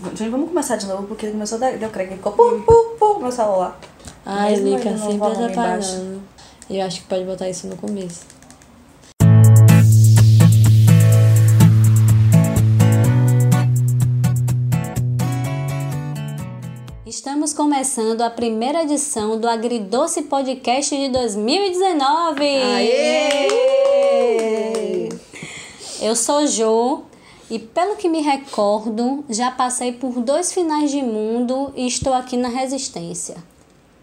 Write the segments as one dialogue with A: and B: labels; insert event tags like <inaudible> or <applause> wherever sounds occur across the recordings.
A: Gente, vamos começar de novo, porque começou a dar, deu crack, ficou pum, pum, pum, meu celular.
B: Ai, Lica, sempre atrapalhando. Eu acho que pode botar isso no começo. Estamos começando a primeira edição do Agridoce Podcast de 2019.
A: Aê!
B: Eu sou Jo e, pelo que me recordo, já passei por dois finais de mundo e estou aqui na Resistência.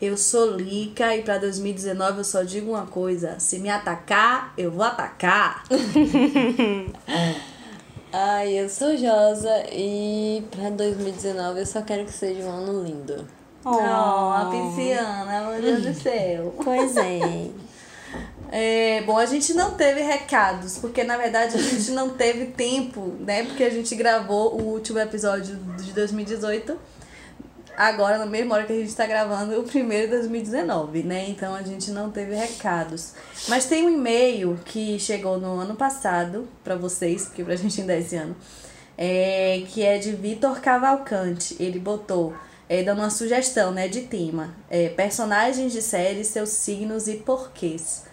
A: Eu sou Lica e pra 2019 eu só digo uma coisa: se me atacar, eu vou atacar. <laughs>
C: Ai, eu sou Josa e pra 2019 eu só quero que seja um ano lindo.
A: Oh, a pisciana, meu Deus do céu.
B: Pois é. <laughs>
A: É, bom, a gente não teve recados, porque na verdade a gente não teve tempo, né? Porque a gente gravou o último episódio de 2018, agora na mesma hora que a gente tá gravando o primeiro de 2019, né? Então a gente não teve recados. Mas tem um e-mail que chegou no ano passado pra vocês, porque pra gente ainda é esse ano, é, que é de Vitor Cavalcante. Ele botou. É, dando uma sugestão, né, de tema. É, personagens de série, seus signos e porquês.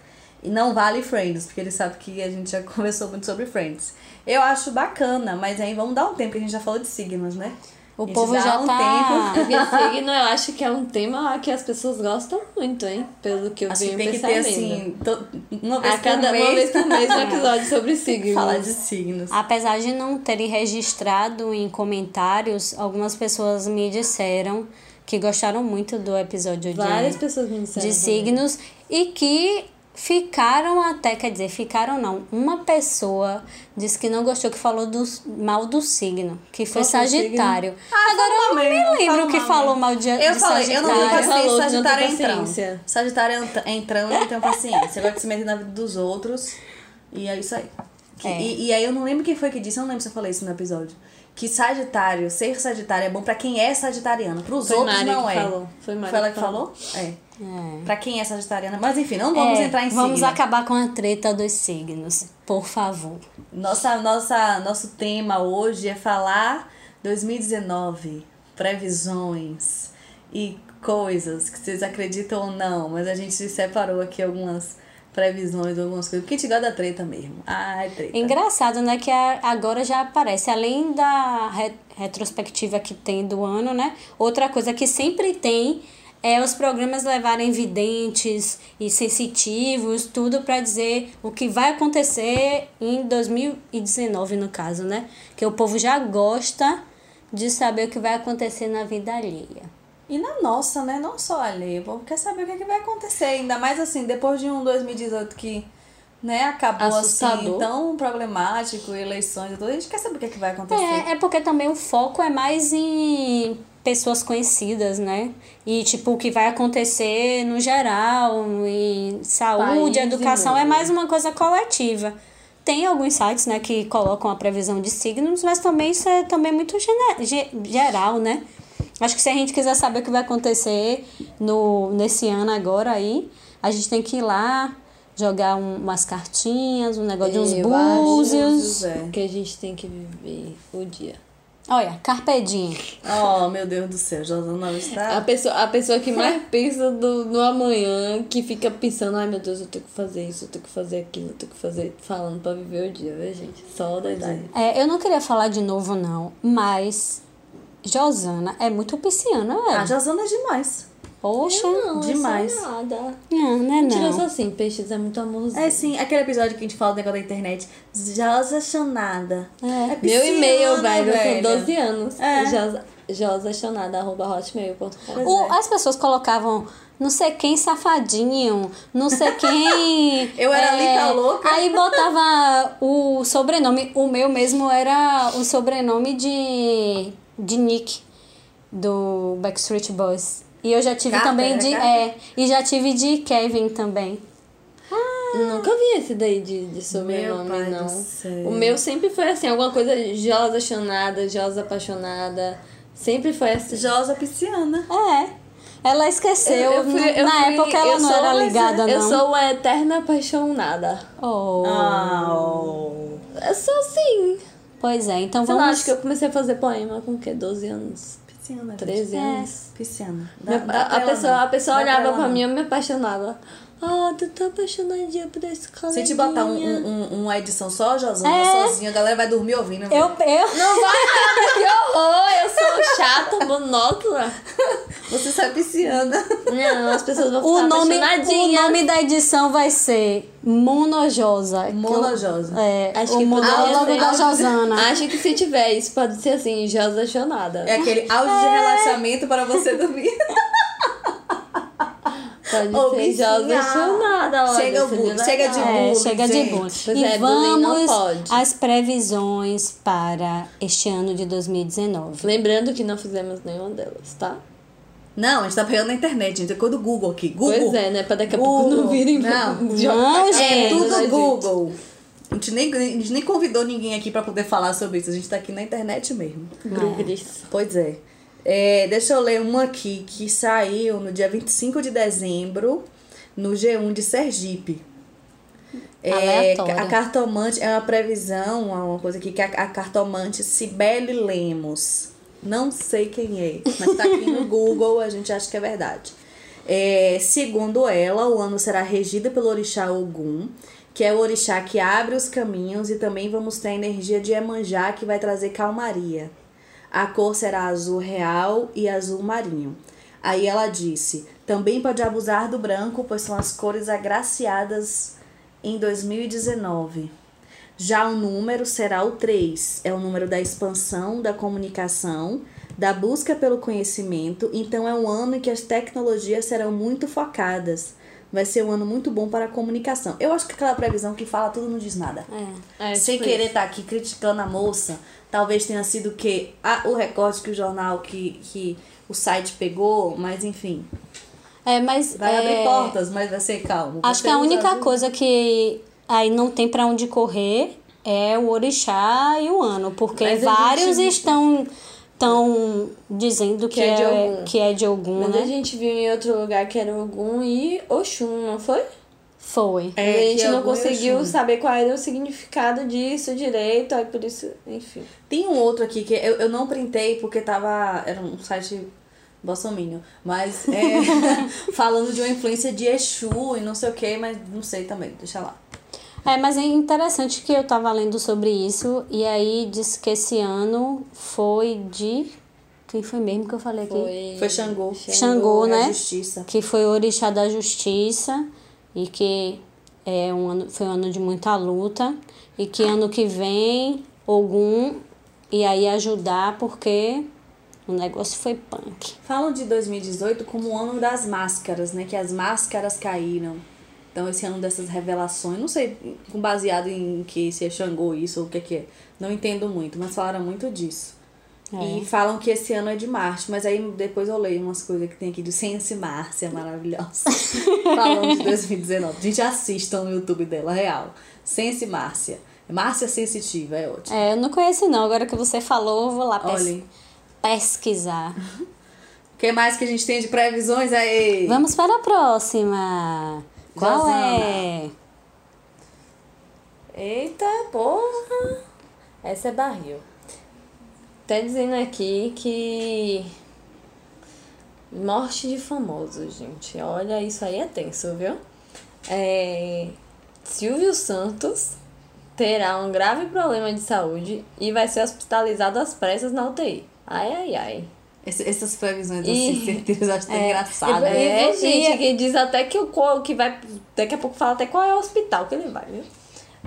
A: E não vale Friends, porque ele sabe que a gente já <laughs> conversou muito sobre Friends. Eu acho bacana, mas aí vamos dar um tempo, que a gente já falou de signos, né?
B: O povo
A: dá
B: já
A: um
B: tá.
C: Porque <laughs> <laughs> signo eu acho que é um tema que as pessoas gostam muito, hein? Pelo que eu
A: Acho que
C: venho
A: tem que ter, assim, to- uma vez
C: A cada
A: por mês,
C: uma vez por mês um episódio sobre signos.
A: falar de signos.
B: Apesar de não terem registrado em comentários, algumas pessoas me disseram que gostaram muito do episódio de,
C: Várias pessoas me disseram.
B: de
C: também.
B: signos e que ficaram até, quer dizer, ficaram não. Uma pessoa disse que não gostou, que falou do, mal do signo, que foi
C: o
B: Sagitário.
A: Ah,
B: Agora eu não
A: falou
B: me
A: mesmo,
B: lembro
A: falou
B: que
A: mal
B: falou
A: mesmo.
B: mal de,
A: Eu
B: de
A: falei, eu não tenho
B: Sagitário.
A: paciência,
C: Falou que não
A: Sagitário entrando.
C: paciência.
A: Sagitário entra- entrando, eu não tenho paciência. Eu gosto de se meter na vida dos outros. E é isso aí. Que-
B: É.
A: E, e aí eu não lembro quem foi que disse, eu não lembro se eu falei isso no episódio. Que Sagitário, ser Sagitário é bom pra quem é Sagitariano. Pros
C: Foi
A: outros
C: Mari
A: não
C: que
A: é.
C: falou. Foi Mari
A: Foi ela
C: que
A: que falou? É.
B: É.
A: Pra quem é Sagitariana. Mas enfim, não vamos
B: É,
A: entrar em
B: Vamos
A: signo.
B: acabar com a treta dos signos, por favor.
A: Nossa, nossa, nosso tema hoje é falar 2019, previsões e coisas que vocês acreditam ou não, mas a gente separou aqui algumas previsões, algumas coisas, porque a gente gosta da treta mesmo. Ai, treta.
B: Engraçado, né? Que agora já aparece, além da re- retrospectiva que tem do ano, né? Outra coisa que sempre tem é os programas levarem videntes e sensitivos, tudo para dizer o que vai acontecer em 2019, no caso, né? Que o povo já gosta de saber o que vai acontecer na vida alheia.
A: E na nossa, né? Não só alheia. O povo quer saber o que, é que vai acontecer. Ainda mais assim, depois de um 2018 que né, acabou assim,
C: Assustador.
A: tão problemático, eleições e tudo, a gente quer saber o que, é que vai acontecer.
B: É, é porque também o foco é mais em pessoas conhecidas, né? E tipo, o que vai acontecer no geral, em saúde,
C: País e
B: educação, é mais uma coisa coletiva. Tem alguns sites, né, que colocam a previsão de signos, mas também isso é também muito geral, né? Acho que se a gente quiser saber o que vai acontecer no, nesse ano agora aí, a gente tem que ir lá jogar um- umas cartinhas, um negócio de uns
C: acho
B: búzios.
A: é.
C: que a gente tem que viver o dia.
B: Olha, carpedinho.
A: Oh, meu Deus do céu, Josana
C: A
A: está...
C: pessoa, a pessoa que mais <laughs> pensa do, no amanhã, que fica pensando, ai meu Deus, eu tenho que fazer isso, eu tenho que fazer aquilo, eu tenho que fazer, falando pra viver o dia, viu, gente? Só o detalhe.
B: É, eu não queria falar de novo, não, mas Josana é muito pisciana,
A: A
B: velho.
A: Josana é demais.
B: Poxa.
C: Não,
A: demais.
C: É só nada.
B: Não, não é
C: Mentira,
B: não.
C: só assim, peixes é muito amorzinho.
A: É sim, aquele episódio que a gente fala do negócio da internet. Josa Chanada.
B: É.
C: Meu
A: pisciana,
C: e-mail, velho,
A: velho.
C: com 12 anos.
A: É.
C: Josa- josachonada.hotmail.com
B: O- as pessoas colocavam não sei quem safadinho, não sei quem. <laughs>
A: Eu era Lica louca.
B: Aí botava o sobrenome. O meu mesmo era o sobrenome de, de Nick, do Backstreet Boys. E eu já tive
A: Carter,
B: também de. É, e já tive de Kevin também.
C: Nunca vi esse daí de, de sobrenome,
A: Meu pai
C: não. O meu sempre foi assim, alguma coisa Josa Chanada, Josa apaixonada. Sempre foi assim.
A: Josa pisciana.
B: É. Ela esqueceu.
C: Eu- eu fui- eu
B: Na
C: fui-
B: época ela
C: eu
B: não era ligada,
C: Eu
B: não.
C: sou uma eterna apaixonada.
B: Oh.
A: Ah, oh.
C: Eu sou assim.
B: Pois é, então
C: Sei lá,
B: vamos.
C: acho que eu comecei a fazer poema com o quê? 12 anos?
A: Pisciana.
C: 13
B: É.
C: anos.
A: Pisciana.
C: Minha- a, a pessoa, a pessoa
A: Dá pra
C: olhava pra
A: não.
C: mim e eu me apaixonava. Ah, tu tá apaixonadinha por esse coleguinha.
A: Se a gente botar um, um- um- uma edição só, Josana,
B: É.
A: sozinha, a galera vai dormir ouvindo.
B: Eu, eu,
C: Não vai nada, que horror! Eu sou chata, monótona.
A: Você sai pisciana.
C: Não, as pessoas vão
B: o,
C: ficar
B: nome, o nome da edição vai ser Monojosa. eu-
A: Monojosa.
B: É,
C: Acho
B: o
C: que
B: ao logo
C: ser-
B: da Josana.
C: Acho que se tiver isso, pode ser assim, Josa Chonada.
A: É aquele áudio de relaxamento para você dormir. <laughs>
C: Pode
A: Ô,
C: ser olha.
A: Chega bullying, chega de
C: legal.
B: É,
A: bullying,
B: chega de
A: gente.
B: bullying.
C: Pois
B: E
C: é, bullying
B: vamos às previsões para este ano de 2019.
C: Lembrando que não fizemos nenhuma delas, tá?
A: Não, a gente tá pegando na internet, gente. É coisa do Google aqui. Google.
C: Pois é, né? Pra daqui a pouco
A: Google.
C: não virem.
A: Não.
B: Não,
A: É
B: gente.
A: tudo
C: gente.
A: Google. A gente, nem, a gente nem convidou ninguém aqui pra poder falar sobre isso. A gente tá aqui na internet mesmo.
C: Grugris.
A: Pois é. É, deixa eu ler uma aqui que saiu no dia 25 de dezembro no G1 de Sergipe. É, a cartomante é uma previsão, uma coisa aqui que a, a cartomante Cibele Lemos. Não sei quem é, mas tá aqui no <laughs> Google, a gente acha que é verdade. É, segundo ela, o ano será regido pelo orixá Ogum, que é o orixá que abre os caminhos, e também vamos ter a energia de Emanjá, que vai trazer calmaria. A cor será azul real e azul marinho. Aí ela disse: também pode abusar do branco, pois são as cores agraciadas em 2019. Já o número será o 3, é o número da expansão, da comunicação, da busca pelo conhecimento. Então é um ano em que as tecnologias serão muito focadas. Vai ser um ano muito bom para a comunicação. Eu acho que aquela previsão que fala tudo não diz nada.
C: É,
A: Sem
C: tipo
A: querer estar aqui criticando a moça, talvez tenha sido que ah, o recorte que o jornal, que, que o site pegou, mas enfim.
B: É, mas
A: Vai
B: é,
A: abrir portas, mas vai ser calmo.
B: Acho que a única
A: azul.
B: coisa que aí não tem pra onde correr é o orixá e o ano, porque vários
C: gente-
B: estão estão dizendo que,
C: Que é de
B: é,
C: Ogum.
B: que é de algum,
C: Mas
B: né?
C: a gente viu em outro lugar que era Ogum e Oxum, não foi?
B: Foi.
A: É,
C: a gente não
A: Ogum e
C: conseguiu
A: Oxum.
C: saber qual era o significado disso direito, aí por isso, enfim.
A: Tem um outro aqui que eu, eu não printei porque tava. Era um site bolsominion. Mas é, <laughs> falando de uma influência de Exu e não sei o que, mas não sei também, deixa lá.
B: É, mas é interessante que eu tava lendo sobre isso e aí disse que esse ano foi de quem foi mesmo que eu falei aqui?
C: Foi,
A: Foi Xangô.
B: Xangô,
A: É
B: né?
A: justiça.
B: que foi o orixá da justiça e que é um ano, foi um ano de muita luta e que ano que vem Ogum e aí ajudar porque o negócio foi punk.
A: Falam de 2018 como o ano das máscaras, né? Que as máscaras caíram. Então, esse ano dessas revelações, não sei com baseado em que se é Xangô isso ou o que que é. Não entendo muito, mas falaram muito disso. E falam que esse ano é de Marte, mas aí depois eu leio umas coisas que tem aqui de Sense Márcia, maravilhosa. <laughs> Falando de 2019. Gente, assistam no YouTube dela, real. Sense Márcia. Márcia Sensitiva, é ótimo.
B: É, eu não conheci não, agora que você falou, eu vou lá pes
A: Olhem.
B: pesquisar.
A: O <laughs> que mais que a gente tem de previsões aí?
B: Vamos para a próxima. Qual é?
C: Eita, porra! Essa é barril. Tá dizendo aqui que. Morte de famoso, gente. Olha, isso aí é tenso, viu? É... Silvio Santos terá um grave problema de saúde e vai ser hospitalizado às pressas na UTI. Ai, ai, ai.
A: Essas previsões
C: E-
A: assim, <laughs> certeza, eu acho tão engraçado.
C: É,
A: né?
B: e-
C: gente, que diz até que o qual- que vai. Daqui a pouco fala até qual é o hospital que ele vai, viu?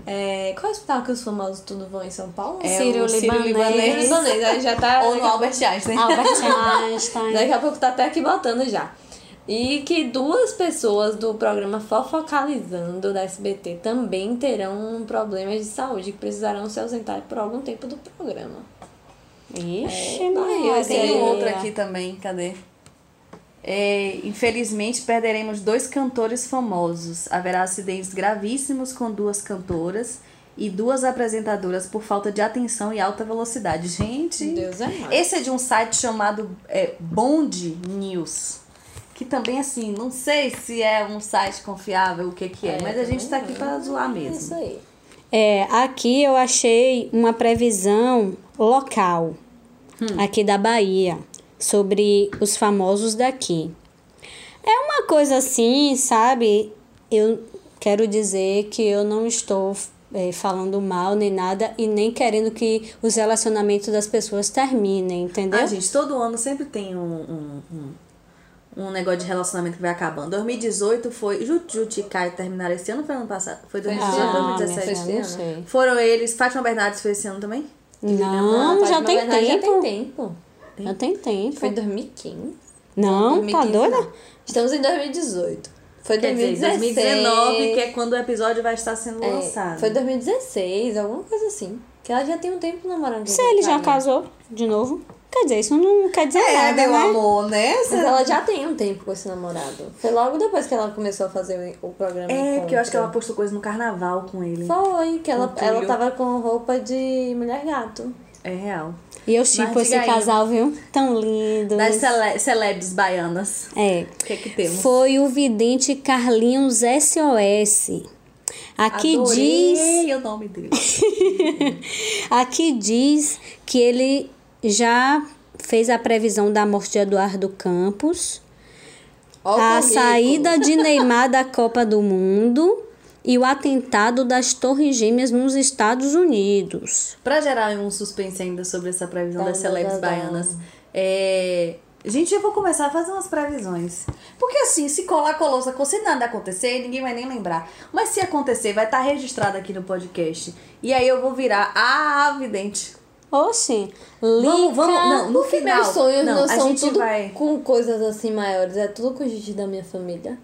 C: É, qual é o hospital que os famosos tudo vão em São Paulo?
A: É
B: Círio
A: o Círio
B: Libanês.
A: Libanês.
C: Libanês, aí já tá. <laughs>
A: Ou no Albert Einstein.
B: Albert <laughs> Einstein.
C: Daqui a pouco tá até aqui botando já. E que duas pessoas do programa Fofocalizando da SBT também terão problemas de saúde que precisarão se ausentar por algum tempo do programa.
B: Ixi,
C: É,
B: Maria.
C: esse
A: Tem um outro aqui também, cadê? É, infelizmente perderemos dois cantores famosos. Haverá acidentes gravíssimos com duas cantoras e duas apresentadoras por falta de atenção e alta velocidade. Gente,
C: Deus é mais.
A: esse é de um site chamado é, Bond News. Que também, assim, não sei se é um site confiável, o que que é,
C: É,
A: mas a gente tá aqui pra zoar
C: É isso
A: mesmo.
C: aí.
B: É, aqui eu achei uma previsão local, aqui da Bahia, sobre os famosos daqui. É uma coisa assim, sabe? Eu quero dizer que eu não estou é, falando mal nem nada e nem querendo que os relacionamentos das pessoas terminem, entendeu?
A: Ah, gente, todo ano sempre tem um, um, um, um negócio de relacionamento que vai acabando. 2018 foi. Juti e Kai terminaram esse ano ou foi ano passado? Foi 2018 ou
B: Ah, minha
A: 2017?
B: filha, não sei.
A: Foram eles. Fátima Bernardes foi esse ano também?
B: Não,
C: Fátima
B: já tem
C: Bernardes
B: tempo.
C: Já tem tempo.
B: Já tem tempo.
C: Foi em 2015.
B: Não, tá
C: 2015
B: doida?
C: não. Estamos em 2018. Foi
A: Quer dizer,
C: 2016.
A: 2019, que é quando o episódio vai estar sendo
C: É,
A: lançado.
C: Foi 2016, alguma coisa assim. Que ela já tem um tempo namorando.
B: Se ele já casou de novo, quer dizer, isso não quer dizer
A: É,
B: nada,
A: meu
B: né?
A: amor, né?
C: Mas ela já tem um tempo com esse namorado. Foi logo depois que ela começou a fazer o programa.
A: É, porque eu acho que ela
C: Encontro.
A: postou coisa no carnaval com ele.
C: Foi, que ela, ela tava com roupa de mulher gato.
A: É real.
B: E eu chipo
A: Mas
B: esse
A: aí.
B: casal, viu? Tão lindo.
A: Das cele celebres baianas.
B: É.
A: O que é que temos?
B: Foi o vidente Carlinhos SOS. Aqui diz,
A: Adorei o nome dele. <laughs>
B: aqui diz que ele já fez a previsão da morte de Eduardo Campos,
C: Ó, o
B: a
C: currículo.
B: saída de <laughs> Neymar da Copa do Mundo e o atentado das Torres Gêmeas nos Estados Unidos.
A: Pra gerar um suspense ainda sobre essa previsão
C: Tá,
A: das celebres
C: tá, tá.
A: baianas, é... Gente, eu vou começar a fazer umas previsões. Porque assim, se colar, colou, sacou? Se nada acontecer, ninguém vai nem lembrar. Mas se acontecer, vai estar registrado aqui no podcast. E aí eu vou virar a vidente.
B: Oxi,
A: Vamos, vamos, não, no
C: Porque
A: final.
C: meus sonhos não,
A: não, a
C: são
A: gente
C: tudo
A: vai...
C: com coisas assim maiores. É tudo com gente da minha família.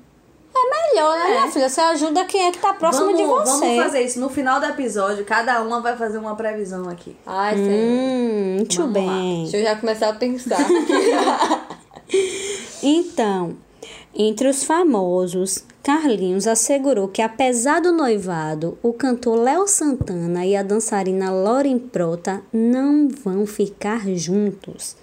B: melhor, né, minha filha? Você ajuda quem é que tá próximo
A: vamos,
B: de você.
A: vamos fazer isso. No final do episódio, cada uma vai fazer uma previsão aqui.
C: Ai, Senhor.
B: Hum, muito
A: Vamos lá.
B: bem.
C: Deixa eu já começar a pensar. <laughs>
B: Então, entre os famosos, Carlinhos assegurou que apesar do noivado, o cantor Léo Santana e a dançarina Lauren Prota não vão ficar juntos.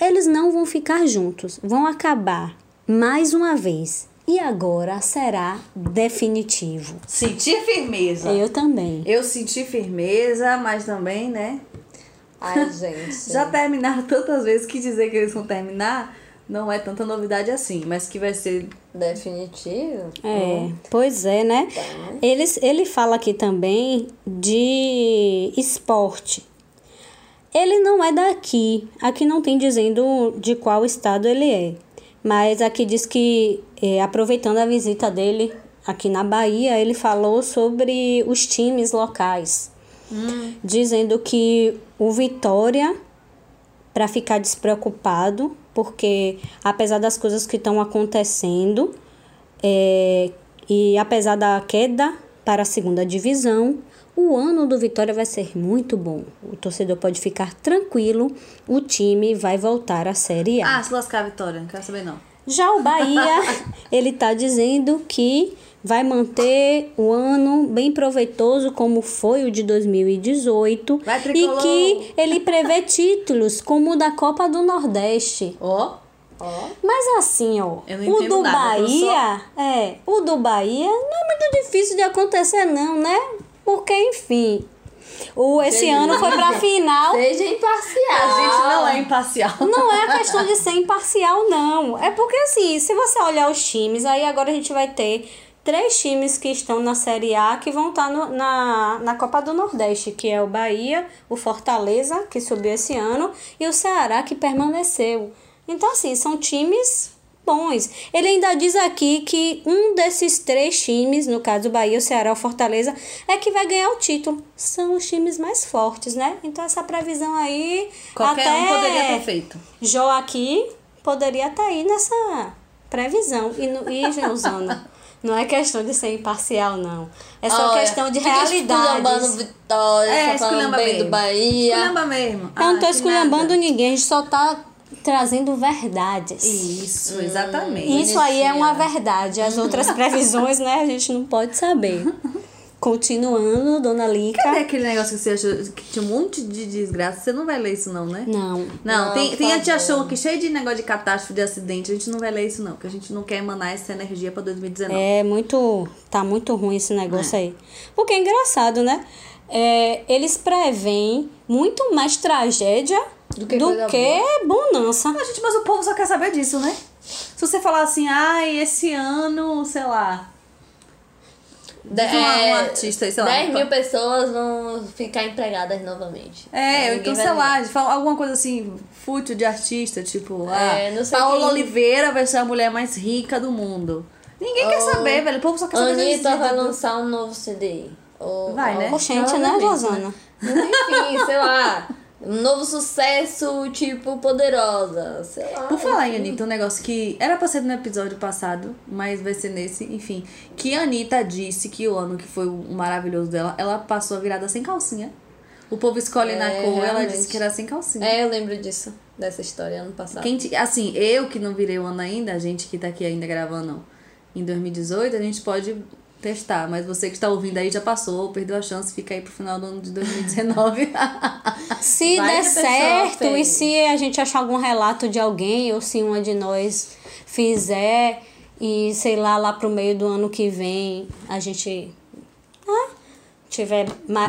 B: Eles não vão ficar juntos, vão acabar mais uma vez. E agora será definitivo.
A: Sentir firmeza.
B: Eu também.
A: Eu senti firmeza, mas também, né?
C: Ai, gente.
A: Já terminaram tantas vezes que dizer que eles vão terminar não é tanta novidade assim, mas que vai ser.
C: Definitivo?
B: É, pois é, né? Eles, ele fala aqui também de esporte. Ele não é daqui. Aqui não tem dizendo de qual estado ele é. Mas aqui diz que, é, aproveitando a visita dele aqui na Bahia, ele falou sobre os times locais. Dizendo que o Vitória para ficar despreocupado, porque apesar das coisas que estão acontecendo, é, e apesar da queda para a segunda divisão, o ano do Vitória vai ser muito bom. O torcedor pode ficar tranquilo, o time vai voltar à Série A.
A: Ah, se lascar, Vitória, não quero saber não.
B: Já o Bahia, <laughs> ele está dizendo que vai manter o ano bem proveitoso como foi o de 2018
A: Vai,
B: e que ele prevê títulos como o da Copa do Nordeste.
A: Ó,
C: Ó.
B: Mas assim, ó, o do
A: nada,
B: Bahia, é, o do Bahia não é muito difícil de acontecer não, né? Porque enfim, o esse
C: Entendi.
B: ano foi pra final.
C: Seja imparcial.
A: a gente não é imparcial.
B: Não é a questão de ser imparcial, não. É porque, assim, se você olhar os times, aí agora a gente vai ter três times que estão na Série A que vão estar no- na, na Copa do Nordeste, que é o Bahia, o Fortaleza, que subiu esse ano, e o Ceará, que permaneceu. Então, assim, são times bons. Ele ainda diz aqui que um desses três times, no caso o Bahia, o Ceará, o Fortaleza, é que vai ganhar o título. São os times mais fortes, né? Então essa previsão aí
A: Qualquer
B: até
A: um poderia ter feito.
B: Jó aqui poderia estar aí nessa previsão. E, no, e <laughs> não é questão de ser imparcial, não. É só
C: Olha,
B: questão de realidades.
C: Vitória,
A: É,
C: falando
A: esculhamba
C: bem
A: mesmo.
C: do Bahia.
A: Esculhamba mesmo.
B: Eu não tô
A: Ah,
B: esculhambando
A: nada.
B: ninguém, a gente só tá trazendo verdades.
A: Isso, exatamente.
B: Isso aí é uma verdade. As outras previsões, né, a gente não pode saber. <laughs> continuando, Dona Lica.
A: Cadê aquele negócio que você achou que tinha um monte de desgraça? Você não vai ler isso, não, né?
B: Não.
A: Não,
C: Não,
A: tem, tem a tia show aqui cheio de negócio de catástrofe, de acidente. A gente não vai ler isso, não, porque a gente não quer emanar essa energia pra 2019.
B: É muito. Tá muito ruim esse negócio aí. Porque é engraçado, né? É, eles preveem muito mais tragédia
C: Do
B: do
C: que
B: que,
C: coisa
B: bonança.
A: Ah, gente, mas o povo só quer saber disso, né? Se você falar assim, ai, esse ano, sei lá.
C: De-
A: uma-
C: é,
A: um artista sei lá.
C: 10 mil pessoas vão ficar empregadas novamente.
A: É,
C: Ninguém
A: então, sei lá, alguma coisa assim, fútil de artista, tipo,
C: É,
A: ah,
C: não sei
A: Paola
C: quem-
A: Oliveira vai ser a mulher mais rica do mundo. Ninguém quer saber, velho. O povo só quer saber
C: Anitta vai lançar um novo CD. Ou,
A: Vai, né?
C: ou-
B: né,
A: Provavelmente,
B: Rosana?
C: Enfim, sei lá. Um novo sucesso, tipo, poderosa. Sei lá.
A: Por falar em Anitta, um negócio que era pra ser no episódio passado, mas vai ser nesse, enfim. Que a Anitta disse que o ano que foi o maravilhoso dela, ela passou a virada sem calcinha. O povo escolhe na
C: É,
A: cor, ela
C: realmente.
A: disse que era sem calcinha.
C: É, eu lembro disso. Dessa história ano passado.
A: Quem assim, eu que não virei o ano ainda, a gente que tá aqui ainda gravando em 2018, a gente pode testar, mas você que está ouvindo aí já passou, perdeu a chance, fica aí pro final do ano de 2019. <laughs>
B: Se
C: Vai
B: der certo e
C: fez.
B: se a gente achar algum relato de alguém ou se uma de nós fizer e sei lá, lá pro meio do ano que vem a gente ah, tiver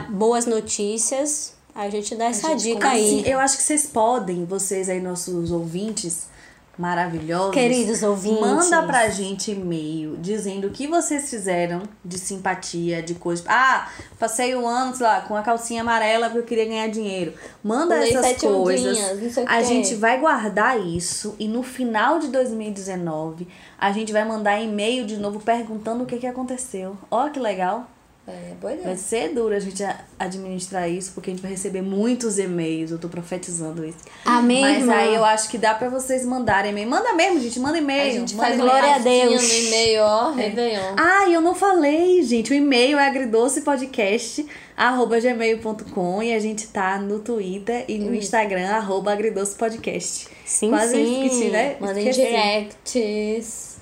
B: boas notícias, a gente dá essa dica aí.
A: Assim, eu acho que vocês podem, vocês aí, nossos ouvintes maravilhosos.
B: Queridos ouvintes.
A: Manda pra gente e-mail dizendo o que vocês fizeram de simpatia, de coisa. Ah, passei o ano, sei lá, com a calcinha amarela porque eu queria ganhar dinheiro. Manda essas coisas.
C: ondinhas,
A: A gente vai guardar isso e no final de 2019 a gente vai mandar e-mail de novo perguntando o que, que aconteceu. Ó, que legal.
C: É, boa
A: Vai
C: ideia.
A: ser duro a gente a- administrar isso, porque a gente vai receber muitos e-mails. Eu tô profetizando isso.
B: Amém,
A: Mas
B: irmã.
A: aí eu acho que dá pra vocês mandarem e-mail. Manda mesmo, gente. Manda
C: A
A: e-mail.
C: gente
A: manda
C: faz
B: Glória a Deus.
C: no e-mail, ó, Réveillon.
A: Ah, e eu não falei, gente. O e-mail é agridocepodcast.gmail.com e a gente tá no Twitter e no Instagram, arroba agridocepodcast.
B: Sim,
A: Quase
B: sim.
A: esqueci, né?
C: Mandem directs.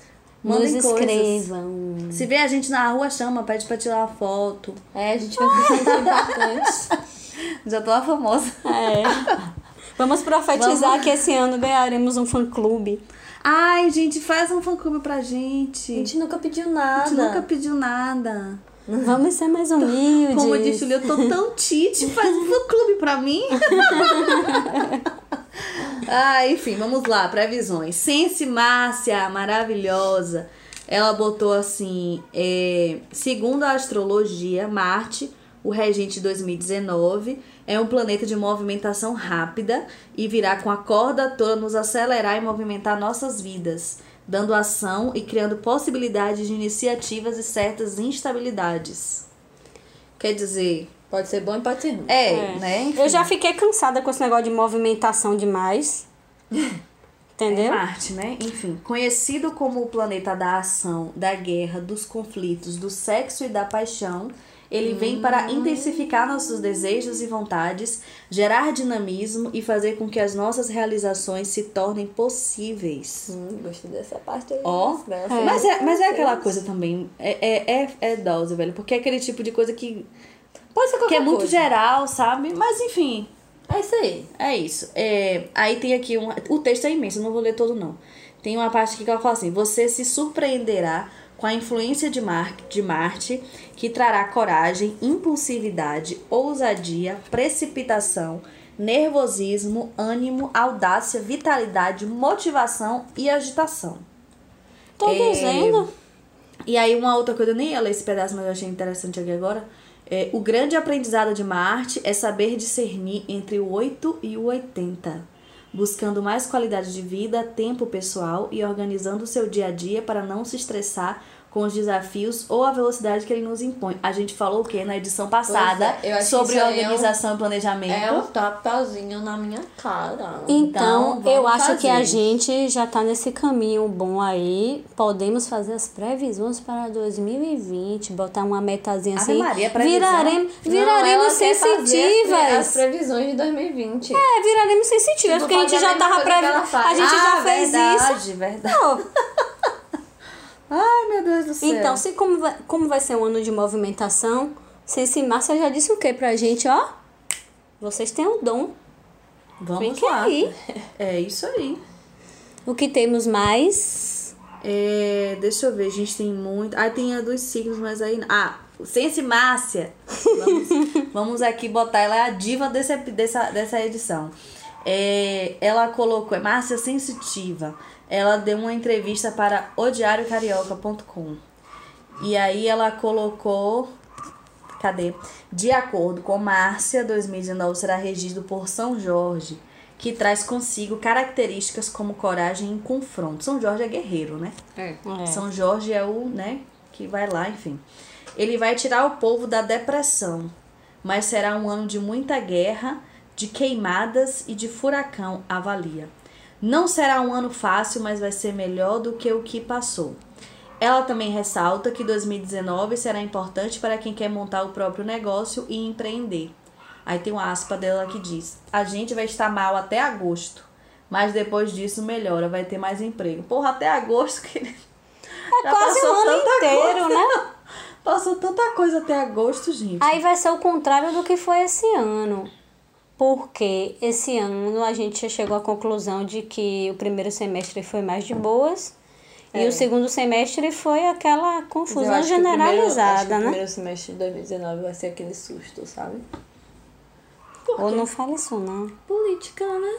A: Mandem
B: Nos
A: coisas.
B: escrevam.
A: Se vê a gente na rua, chama, pede pra tirar uma foto.
C: É, a gente vai fazer importantes. <laughs>
A: Já tô a famosa.
B: É. Vamos profetizar que esse ano ganharemos um fã-clube.
A: Ai, gente, faz um fã-clube pra gente.
C: A gente nunca pediu
A: A
C: nada.
A: gente nunca pediu nada.
B: Vamos ser mais humildes.
A: Como eu disse, eu tô tão tite, faz um fã-clube pra mim. <laughs> ah, enfim, vamos lá, previsões. Sense Márcia, maravilhosa. Ela botou assim, é, segundo a astrologia, Marte, o regente de 2019, é um planeta de movimentação rápida e virá com a corda toda nos acelerar e movimentar nossas vidas, dando ação e criando possibilidades de iniciativas e certas instabilidades. Quer dizer,
C: Pode ser bom e pode ser ruim.
A: é,
B: É.
A: né? Enfim,
B: Eu já fiquei cansada com esse negócio de movimentação demais. <laughs> Entendeu?
A: É Marte, né? Enfim, conhecido como o planeta da ação, da guerra, dos conflitos, do sexo e da paixão, ele vem para intensificar nossos desejos e vontades, gerar dinamismo e fazer com que as nossas realizações se tornem possíveis.
C: Hum, gostei dessa parte aí.
A: Ó,
C: Graças
A: mas, é, mas é aquela coisa também, é, é, é, é dose, velho, porque é aquele tipo de coisa que,
C: Pode ser
A: que
C: qualquer
A: é muito
C: coisa.
A: geral, sabe? Mas enfim,
C: É isso aí.
A: É isso. É, aí tem aqui um. O texto é imenso, eu não vou ler todo, não. Tem uma parte aqui que ela fala assim: Você se surpreenderá com a influência de, Mar de Marte, que trará coragem, impulsividade, ousadia, precipitação, nervosismo, ânimo, audácia, vitalidade, motivação e agitação.
B: Tô
A: É,
B: dizendo.
A: E aí, uma outra coisa, eu nem ia ler esse pedaço, mas eu achei interessante aqui agora. É, o grande aprendizado de Marte é saber discernir entre o 8 e o 80, buscando mais qualidade de vida, tempo pessoal e organizando o seu dia a dia para não se estressar com os desafios ou a velocidade que ele nos impõe. A gente falou o que na edição passada
C: é, eu acho que
A: sobre
C: aí é um-
A: organização e planejamento.
C: É um tapazinho na minha cara.
B: Então,
A: Então,
B: eu acho que a
A: fazer.
B: gente já tá nesse caminho bom aí. Podemos fazer as previsões para 2020, botar uma metazinha
A: Ave
B: assim.
A: Maria?
B: Viraremos,
C: Não,
B: viraremos
C: quer fazer as
B: sensitivas.
C: As previsões de 2020.
B: É, viraremos sensitivas,
C: Tipo,
B: porque a gente
C: fazer a
B: já tava previ... A gente
A: ah,
B: já fez
A: verdade,
B: isso.
A: verdade.
B: Pô, <laughs>
A: Ai, meu Deus do céu.
B: Então, se como vai, como vai ser um ano de movimentação, Sense Márcia já disse o que pra gente, ó? Vocês têm um dom.
A: Vamos
B: Fique
A: lá.
B: aí. <laughs>
A: É isso aí.
B: O que temos mais?
A: É, deixa eu ver, a gente tem muito. Ah, tem a dos signos, mas aí. Ah, Sense Márcia. Vamos, <laughs> vamos aqui botar. Ela é a diva desse, dessa, dessa edição. É, ela colocou. É Márcia Sensitiva. Ela deu uma entrevista para odiariocarioca.com. E aí ela colocou. Cadê? De acordo com Márcia, 2019 será regido por São Jorge, que traz consigo características como coragem e confronto. São Jorge é guerreiro, né?
C: É.
B: É.
A: São Jorge é o, né, que vai lá, enfim. Ele vai tirar o povo da depressão, mas será um ano de muita guerra, de queimadas e de furacão, avalia. Não será um ano fácil, mas vai ser melhor do que o que passou. Ela também ressalta que 2019 será importante para quem quer montar o próprio negócio e empreender. Aí tem uma aspa dela que diz: A gente vai estar mal até agosto, mas depois disso melhora, vai ter mais emprego. Porra, até agosto, <laughs> querido.
B: É quase o ano inteiro, né? <laughs>
A: Passou tanta coisa até agosto, gente.
B: Aí vai ser o contrário do que foi esse ano. Porque esse ano a gente já chegou à conclusão de que o primeiro semestre foi mais de boas e o segundo semestre foi aquela
C: É.
B: Confusão
C: o primeiro- acho que
B: generalizada,
C: o
B: né?
C: primeiro semestre de 2019 vai ser aquele susto, sabe?
B: Ou não fala isso, não.
C: Política, né?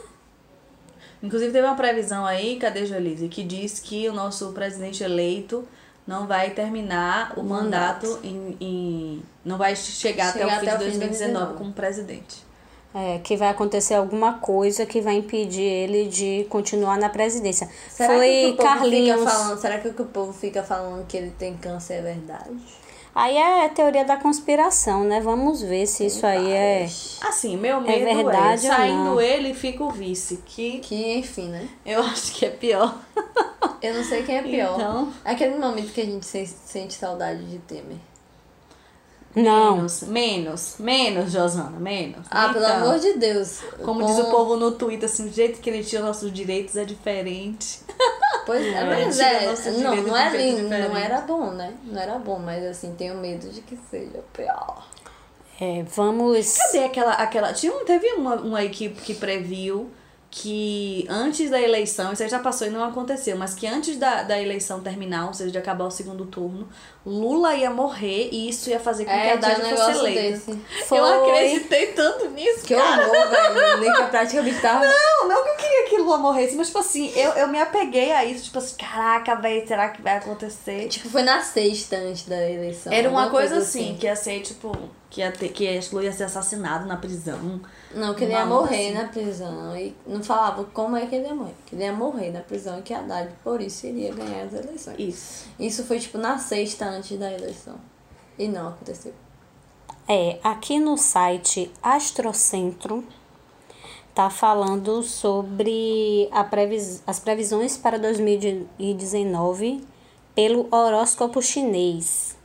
A: Inclusive teve uma previsão aí, cadê Jolise, que diz que o nosso presidente eleito não vai terminar o, mandato, em, em- não vai chegar,
C: Chegar
A: até o fim
C: até
A: de 2019
C: 2019.
A: como presidente.
B: É, que vai acontecer alguma coisa que vai impedir ele de continuar na presidência.
C: Será que o
B: foi
C: que o povo
B: Carlinhos.
C: Fica falando, será que o que o povo fica falando que ele tem câncer é verdade?
B: Aí é teoria da conspiração, né? Vamos ver se isso aí é.
A: Assim, meu medo é,
B: verdade ou
A: saindo
B: não?
A: ele fica o vice, que
C: Que, enfim, né?
A: eu acho que é pior.
C: Eu não sei quem é pior. <laughs>
A: Então.
C: Aquele momento que a gente se- sente saudade de Temer.
B: Não.
A: Menos, menos, menos, Josana, menos.
C: Ah, pelo
A: Então,
C: amor de Deus.
A: Como
C: Com-
A: diz o povo no Twitter, assim, o jeito que ele tira nossos direitos é diferente.
C: Pois <laughs> é,
A: É,
C: mas é. Não, não é lindo, não era bom, né? Não era bom, mas assim, tenho medo de que seja pior.
B: É, vamos.
A: Cadê aquela. aquela tinha teve uma, uma equipe que previu que antes da eleição, isso aí já passou e não aconteceu, mas que antes da, da eleição terminar, ou seja, de acabar o segundo turno, Lula ia morrer e isso ia fazer com que
C: É,
A: a
C: tinha
A: Haddad
C: um
A: fosse eleita.
B: Foi.
A: Eu acreditei tanto nisso,
C: Que
A: cara.
C: horror, velho. Nem que a praticamente tava.
A: Não, não que eu queria que Lula morresse, mas tipo assim, eu, eu me apeguei a isso, tipo assim, caraca, velho, será que vai acontecer?
C: Tipo, foi na sexta antes da eleição.
A: Era uma
C: alguma
A: coisa assim, que ia ser, tipo, que ia ter, que Lula ia ser assassinado na prisão.
C: Não, que ele ia morrer
A: assim.
C: na prisão. E não falava como é que ele ia morrer. Que ele ia morrer na prisão e que a Haddad, por isso, iria ganhar as eleições.
A: Isso.
C: Isso foi, tipo, na sexta antes da eleição. E não aconteceu.
B: É, aqui no site Astrocentro tá falando sobre a previs... as previsões para 2019 pelo horóscopo chinês.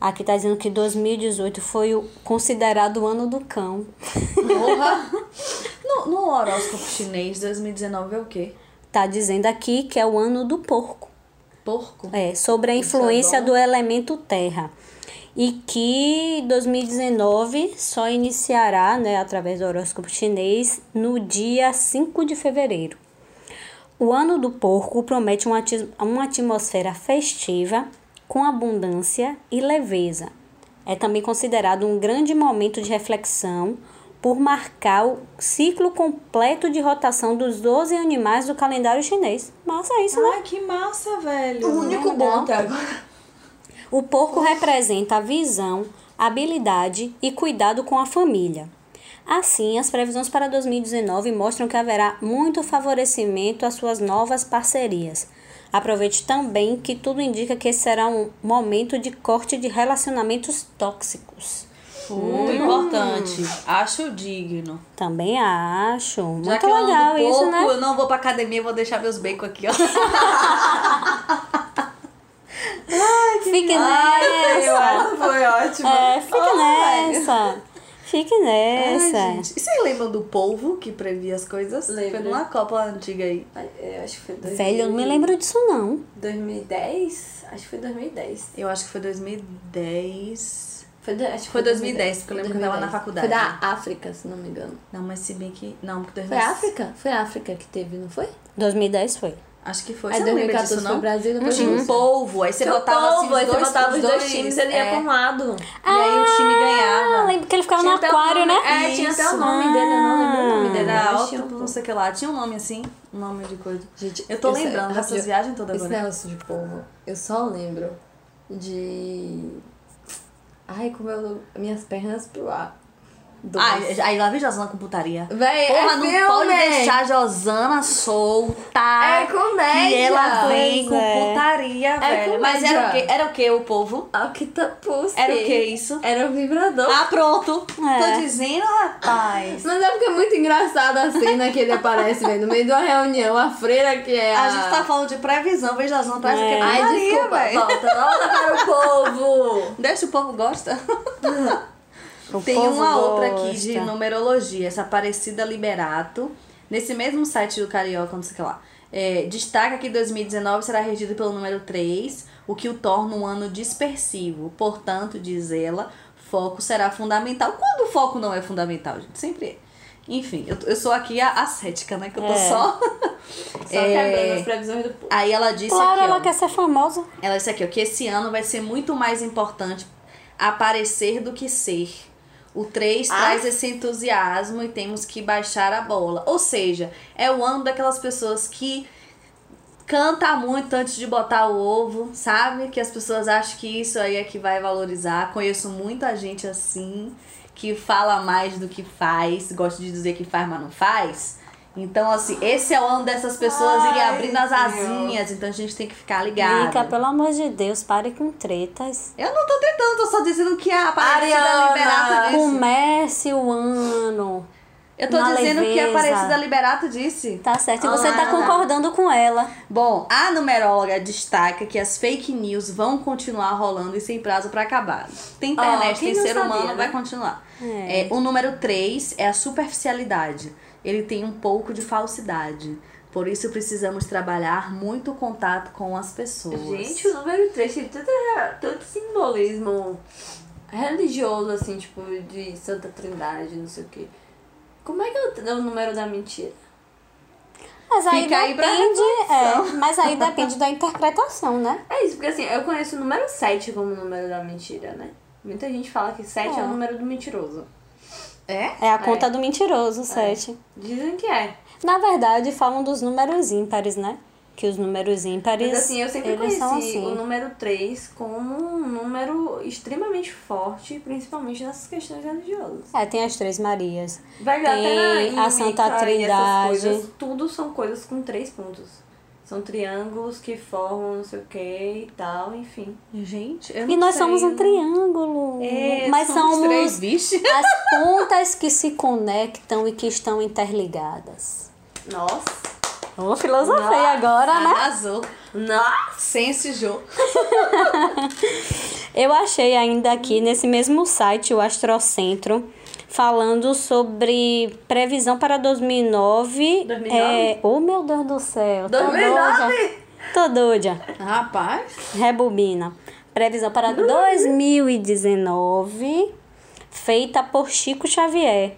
B: Aqui tá dizendo que 2018 foi o considerado o ano do cão.
A: Porra! <laughs> no, no horóscopo chinês, 2019 é o quê?
B: Tá dizendo aqui que é o ano do porco.
A: Porco?
B: É, sobre a
A: Isso é
B: influência
A: bom.
B: do elemento terra. E que 2019 só iniciará, né, através do horóscopo chinês, no dia 5 de fevereiro. O ano do porco promete uma atmosfera festiva, com abundância e leveza. É também considerado um grande momento de reflexão por marcar o ciclo completo de rotação dos 12 animais do calendário chinês. Massa isso, né?
A: Ai, que massa, velho.
C: O único bom até agora.
B: O porco representa a visão, habilidade e cuidado com a família. Assim, as previsões para 2019 mostram que haverá muito favorecimento às suas novas parcerias. Aproveite também que tudo indica que esse será um momento de corte de relacionamentos tóxicos.
A: Muito importante. Acho digno.
B: Também acho.
A: Já
B: Muito
A: que eu ando
B: legal isso,
A: pouco,
B: né?
A: eu não vou pra academia, vou deixar meus bacon aqui, ó. <laughs>
B: Fique
A: Ai, eu
B: nessa.
A: acho que foi ótimo.
B: É, fique
A: Ai,
B: nessa. Fique
A: Ai,
B: nessa.
A: gente. E vocês lembram do polvo que previa as coisas?
C: Lembro.
A: Foi numa Copa antiga aí.
C: Eu acho que foi 2000,
B: Velho, eu não me lembro disso não.
C: 2010? Acho que foi 2010.
A: Eu acho que foi 2010.
C: Foi, de, acho que
A: Foi 2010, porque eu lembro que eu tava na
C: 2010.
A: faculdade.
C: Foi da África, se não me engano.
A: Não, mas se bem que. Não, porque
C: Foi
A: 2010
C: África? Foi África que teve, não foi?
B: 2010 foi.
A: Acho que foi.
C: Aí
A: Você não lembra
C: 2014
A: disso,
C: foi
A: não?
C: Brasil, depois
A: Tinha um polvo, aí você botava assim, os
C: aí você
A: dois,
C: botava os dois times, ele ia
A: é,
C: pra um lado.
A: E aí o time
B: Ah,
A: ganhava.
B: lembro que ele ficava
C: Tinha
B: no aquário,
C: nome-
B: né?
C: É, tinha até o
A: Isso.
C: nome dele, eu não lembro o nome dele.
A: Era
C: um-
A: Octopus, não sei o que lá. Tinha um nome assim, um nome de coisa.
C: Gente,
A: Eu tô
C: esse-
A: lembrando dessas
C: rapidinho,
A: viagens todas
C: Esse
A: agora.
C: negócio de povo, eu só lembro de. Ai, como eu. Minhas pernas pro ar. Dois.
A: Ai, aí lá vem Josana com putaria.
C: Véi,
A: Porra,
C: é
A: não
C: filme!
A: pode deixar a Josana solta.
C: É comédia!
A: Que ela vem com
B: é.
A: putaria, velho. Mas era o
C: comédia.
A: quê? Era o quê, o povo?
C: Octopus.
A: Era o que isso?
C: Era o vibrador.
A: Ah, pronto.
B: É.
A: Tô dizendo, rapaz.
C: Mas é porque é muito engraçada a cena que ele aparece, velho, no meio de uma reunião, a freira que é a...
A: A gente tá falando de previsão, veja a Josana traz o
B: É.
A: que
C: Ai,
A: putaria,
C: desculpa,
A: velho.
C: volta, volta para o povo!
A: Deixa o povo gosta. <laughs>
B: O
A: Tem uma outra aqui
B: gosta.
A: de numerologia, essa Aparecida Liberato. Nesse mesmo site do Carioca, não sei o que lá. É, destaca que 2019 será regido pelo número 3, o que o torna um ano dispersivo. Portanto, diz ela, foco será fundamental. Quando o foco não é fundamental, gente? Sempre é. Enfim, eu, eu sou aqui a, a cética, né? Que eu tô
B: É.
A: só. <laughs>
C: Só
A: É.
C: quebrando as previsões do.
A: Aí ela disse
B: Claro,
A: aqui,
B: ela
A: ó,
B: quer ser famosa.
A: ela disse aqui, ó, que esse ano vai ser muito mais importante aparecer do que ser. O 3
C: Ah.
A: traz esse entusiasmo e temos que baixar a bola. Ou seja, é o ano daquelas pessoas que canta muito antes de botar o ovo, sabe? Que as pessoas acham que isso aí é que vai valorizar. Conheço muita gente assim, que fala mais do que faz, gosta de dizer que faz, mas não faz. Então, assim, esse é o ano dessas pessoas irem abrindo as asinhas. Então a gente tem que ficar ligado.
B: Mica, pelo amor de Deus, pare com tretas.
A: Eu não tô tentando, tô só dizendo que a Aparecida
C: Ariana,
A: Liberato disse.
B: Comece o ano.
A: Eu tô dizendo que a
B: leveza.
A: Aparecida Liberato disse.
B: Tá certo. E você
A: Ah.
B: tá concordando com ela.
A: Bom, a numeróloga destaca que as fake news vão continuar rolando e sem prazo pra acabar. Tem internet,
C: quem
A: tem ser
C: sabia,
A: humano,
C: né?
A: vai continuar.
B: É.
A: É, o número 3 é a superficialidade. Ele tem um pouco de falsidade. Por isso precisamos trabalhar muito o contato com as pessoas.
C: Gente, o número 3 tem tanto, tanto simbolismo religioso, assim, tipo, de Santa Trindade, não sei o quê. Como é que é o, o número da mentira?
B: Mas aí
A: Fica
B: depende. é, mas aí depende da interpretação, né?
C: É isso, porque assim, eu conheço o número 7 como número da mentira, né? Muita gente fala que 7 é,
B: É.
C: o número do mentiroso.
A: É?
B: É a conta
C: É.
B: do mentiroso, sete.
C: Dizem que é.
B: Na verdade, falam dos números ímpares, né? Que os números ímpares.
C: Mas assim, eu sempre
B: eles
C: conheci
B: assim.
C: o número 3 como um número extremamente forte, principalmente nessas questões religiosas.
B: É, tem as Três Marias.
C: Velho,
B: Tem
C: até na,
B: a Santa Trindade.
C: coisas, tudo são coisas com três pontos. São triângulos que formam não sei o que e tal, enfim.
A: Gente, eu
B: E
A: não
B: nós
A: sei.
B: somos um triângulo.
A: É,
B: Mas
A: somos
B: somos
A: três, vixe. <laughs>
B: as pontas que se conectam e que estão interligadas.
C: Nossa!
B: Ô, filosofei
C: Nossa,
B: agora, né?
A: Arrasou.
C: Nossa!
A: Jogo. <laughs>
B: Eu achei ainda aqui nesse mesmo site, o Astrocentro, falando sobre previsão para 2009.
C: 2009?
B: É... Oh, meu Deus do céu. tô
C: 2009?
B: doida. Tô doida.
A: Rapaz.
B: Rebobina. Previsão para 2019, feita por Chico Xavier.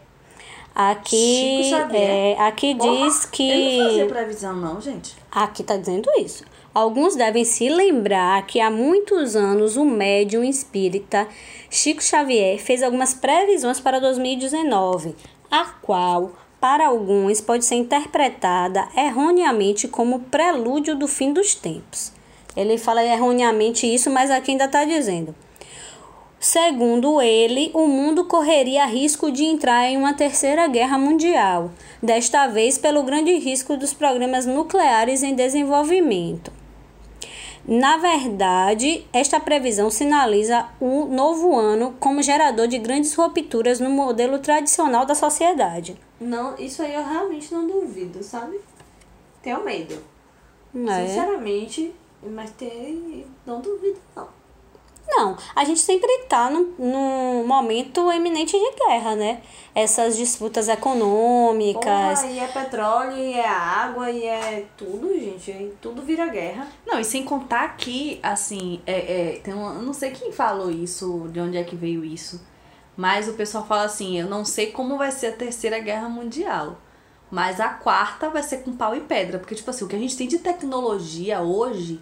B: Aqui,
A: Chico Xavier?
B: é, aqui
A: Porra,
B: diz que.
A: Ele não fazia previsão, não, gente.
B: Aqui tá dizendo isso. Alguns devem se lembrar que há muitos anos o médium espírita Chico Xavier fez algumas previsões para 2019, a qual, para alguns, pode ser interpretada erroneamente como prelúdio do fim dos tempos. Ele fala erroneamente isso, mas aqui ainda está dizendo. Segundo ele, o mundo correria risco de entrar em uma terceira guerra mundial, desta vez pelo grande risco dos programas nucleares em desenvolvimento. Na verdade, esta previsão sinaliza o novo ano como gerador de grandes rupturas no modelo tradicional da sociedade.
C: Não, isso aí eu realmente não duvido, sabe? Tenho medo.
B: É.
C: Sinceramente, mas tem. Não duvido, não.
B: Não, a gente sempre está num, num momento eminente de guerra, né? Essas disputas econômicas.
C: Porra, e é petróleo, e é água, e é tudo, gente. E tudo vira guerra.
A: Não, e sem contar que, assim, é, é, tem um, eu não sei quem falou isso, de onde é que veio isso, mas o pessoal fala assim, eu não sei como vai ser a terceira guerra mundial, mas a quarta vai ser com pau e pedra, porque, tipo assim, o que a gente tem de tecnologia hoje,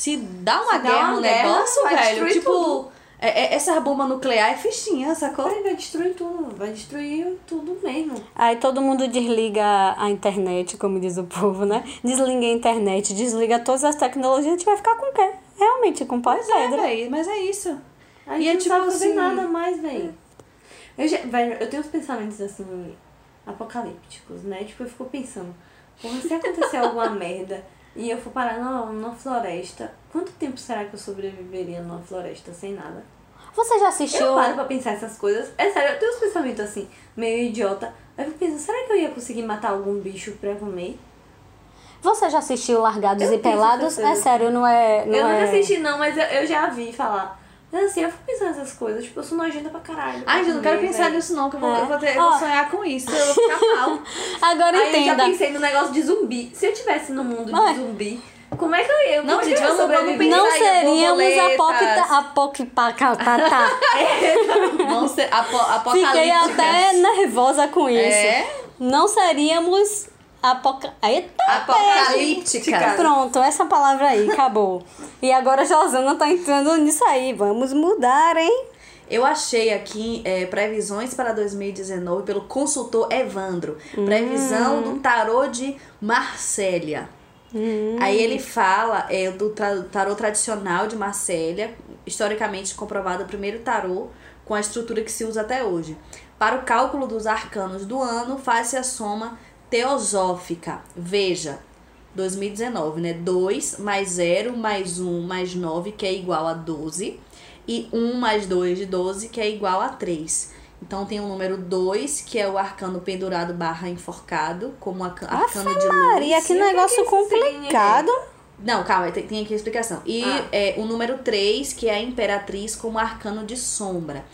A: se dá uma
C: Se dá
A: guerra
C: uma
A: no
C: guerra,
A: negócio,
C: vai
A: velho,
C: destruir
A: tipo,
C: tudo.
A: é, é- essa bomba nuclear é fichinha, sacou?
C: Vai, vai destruir tudo. Vai destruir tudo mesmo.
B: Aí todo mundo desliga a internet, como diz o povo, né? Desliga a internet, desliga todas as tecnologias, a gente vai ficar com o quê? Realmente, com pau e
A: É,
B: pedra.
A: velho, mas é isso.
C: A
A: E
C: gente
A: é
C: não
A: tipo
C: sabe fazer
A: assim-
C: nada mais, velho. Eu, já, velho, eu tenho uns pensamentos assim, apocalípticos, né? Tipo, eu fico pensando, porra, se acontecer <laughs> alguma merda e eu for parar numa, numa floresta, quanto tempo será que eu sobreviveria numa floresta sem nada?
B: Você já assistiu?
C: Eu paro pra pensar essas coisas. É sério, eu tenho uns pensamentos assim, meio idiota. Aí eu pensando, será que eu ia conseguir matar algum bicho pra comer?
B: Você já assistiu Largados
C: Eu
B: e Pelados? É sério, não é. Não
C: eu
B: é...
C: nunca assisti não, mas eu, eu já vi falar. Mas assim, eu fico pensando nessas coisas, tipo, eu sou nojenta pra caralho.
A: Ai, gente, eu não quero pensar
C: velho.
A: nisso não, que eu vou,
B: É.
A: eu vou, ter,
B: Ó.
A: sonhar com isso, eu vou ficar mal. <laughs>
B: Agora
C: Aí eu já
B: entenda.
C: pensei no negócio de zumbi. Se eu tivesse no mundo
B: Ai.
C: de zumbi, como é que eu ia?
A: Não,
C: é
A: gente, vamos- vamos?
B: Não
A: pensar em
B: seríamos
A: borboletas.
B: apocipacatá. <laughs>
A: Não ser apo,
B: Fiquei até nervosa com isso.
A: É?
B: Não seríamos apoca... Eita,
A: Apocalípticas.
B: Pronto, essa palavra aí, acabou. <laughs> E agora a Josana tá entrando nisso aí. Vamos mudar, hein?
A: Eu achei aqui é, previsões para 2019 pelo consultor Evandro. Previsão do tarô de Marsella. Aí ele fala é, do tarô tradicional de Marsella, historicamente comprovado o primeiro tarô com a estrutura que se usa até hoje. Para o cálculo dos arcanos do ano, faz-se a soma teosófica. Veja, 2019, né? 2 mais 0 mais 1 mais 9, que é igual a 12. E 1 mais 2 de 12, que é igual a 3. Então tem o número 2, que é o arcano pendurado barra enforcado, como arca- arcano de luz.
B: Maria, que negócio complicado.
A: Não, calma, tem, tem aqui a explicação. E
C: Ah.
A: é, o número 3, que é a imperatriz como arcano de sombra.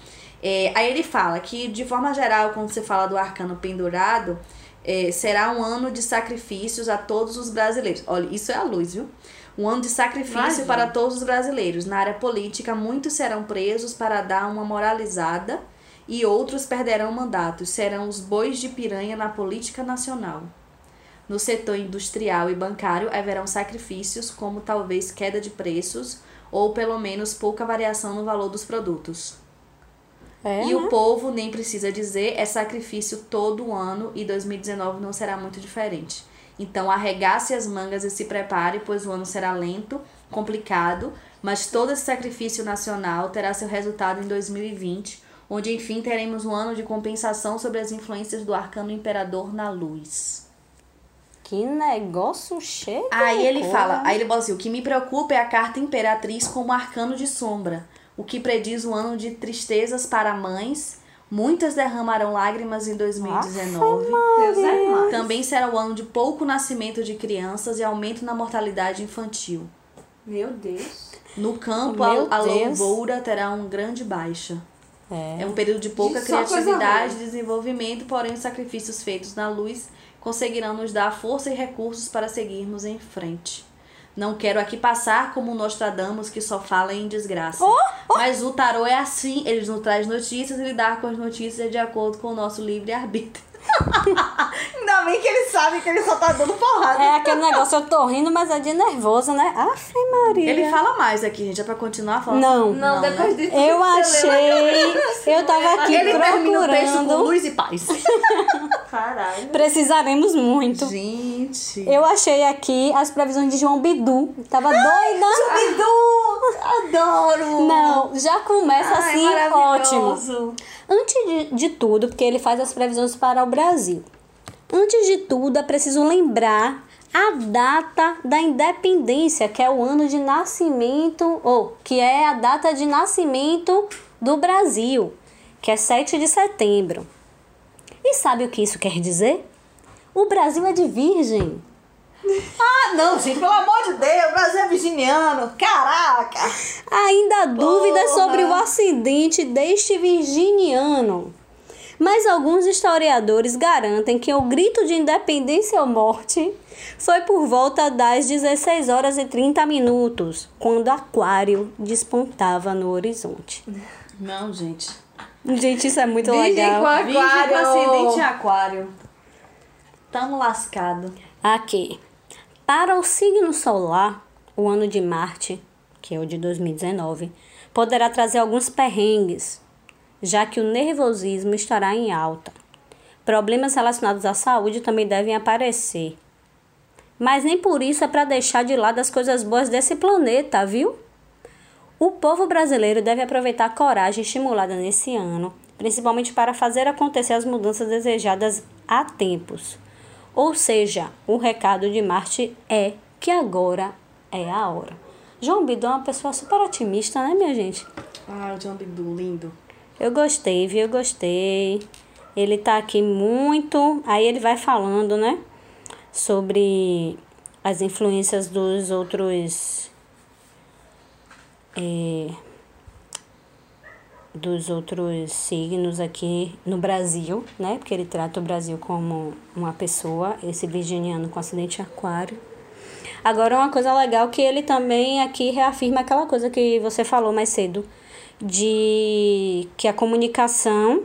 A: É, aí ele fala que, de forma geral, quando você fala do arcano pendurado, é, será um ano de sacrifícios a todos os brasileiros. Olha, isso é a luz, viu? Um ano de sacrifício
C: Imagina.
A: para todos os brasileiros. Na área política, muitos serão presos para dar uma moralizada e outros perderão mandatos. Serão os bois de piranha na política nacional. No setor industrial e bancário haverão sacrifícios, como talvez queda de preços ou pelo menos pouca variação no valor dos produtos.
B: É,
A: e
B: né?
A: o povo, nem precisa dizer, é sacrifício todo ano e 2019 não será muito diferente. Então arregace as mangas e se prepare, pois o ano será lento, complicado, mas todo esse sacrifício nacional terá seu resultado em 2020, onde enfim teremos um ano de compensação sobre as influências do arcano imperador na luz.
B: Que negócio cheio.
A: Aí ele
B: coisa.
A: fala, aí ele bota assim, o que me preocupa é a carta imperatriz como arcano de sombra, o que prediz um ano de tristezas para mães, muitas derramarão lágrimas em 2019.
C: Deus é.
A: Também será o ano de pouco nascimento de crianças e aumento na mortalidade infantil.
C: Meu Deus.
A: No campo,
B: Meu
A: a, a lavoura terá um grande baixa.
B: É.
A: É um período de pouca
C: De
A: criatividade e desenvolvimento, porém os sacrifícios feitos na luz conseguirão nos dar força e recursos para seguirmos em frente. Não quero aqui passar como o Nostradamus que só fala em desgraça. Mas o tarô é assim, ele nos traz notícias e lidar com as notícias de acordo com o nosso livre-arbítrio. <laughs> Ainda bem que ele sabe que ele só tá dando porrada.
B: É aquele negócio, eu tô rindo, mas é de nervoso, né? Aff, Maria.
A: Ele fala mais aqui, gente, é pra continuar falando.
B: Não.
C: Não,
A: né?
C: depois disso.
B: Eu achei. <laughs> Eu tava aqui
A: Ele com
B: procurando.
A: luz e paz. <laughs>
C: Caralho.
B: Precisaremos muito.
A: Gente.
B: Eu achei aqui as previsões de João Bidu. Tava doida.
A: Bidu! Adoro!
B: Não, já começa
A: Ai,
B: assim, ótimo.
A: maravilhoso.
B: Antes de, de tudo, porque ele faz as previsões para o Brasil. Antes de tudo, é preciso lembrar a data da independência, que é o ano de nascimento, ou que é a data de nascimento do Brasil, que é 7 de setembro. E sabe o que isso quer dizer? O Brasil é de virgem. <laughs>
A: Ah, não, gente, pelo amor de Deus, Brasil é virginiano. Caraca!
B: Ainda há dúvidas sobre o acidente deste virginiano. Mas alguns historiadores garantem que o grito de independência ou morte foi por volta das 16 horas e 30 minutos, quando Aquário despontava no horizonte.
A: Não, gente.
B: Gente, isso é muito
C: Virgem
B: legal.
C: com a-
A: Virgem com
C: Aquário.
A: ascendente em aquário. Tamo lascado.
B: Aqui. Para o signo solar, o ano de Marte, que é o de 2019, poderá trazer alguns perrengues, já que o nervosismo estará em alta. Problemas relacionados à saúde também devem aparecer. Mas nem por isso é para deixar de lado as coisas boas desse planeta, viu? O povo brasileiro deve aproveitar a coragem estimulada nesse ano, principalmente para fazer acontecer as mudanças desejadas há tempos. Ou seja, o recado de Marte é que agora é a hora. João Bidu é uma pessoa super otimista, né, minha gente?
A: Ah, o John Bidu, lindo.
B: Eu gostei, viu? Eu gostei. Ele tá aqui muito. Aí ele vai falando, né? Sobre as influências dos outros. é, dos outros signos aqui no Brasil, né? Porque ele trata o Brasil como uma pessoa, esse virginiano com acidente aquário. Agora, uma coisa legal que ele também aqui reafirma aquela coisa que você falou mais cedo, de que a comunicação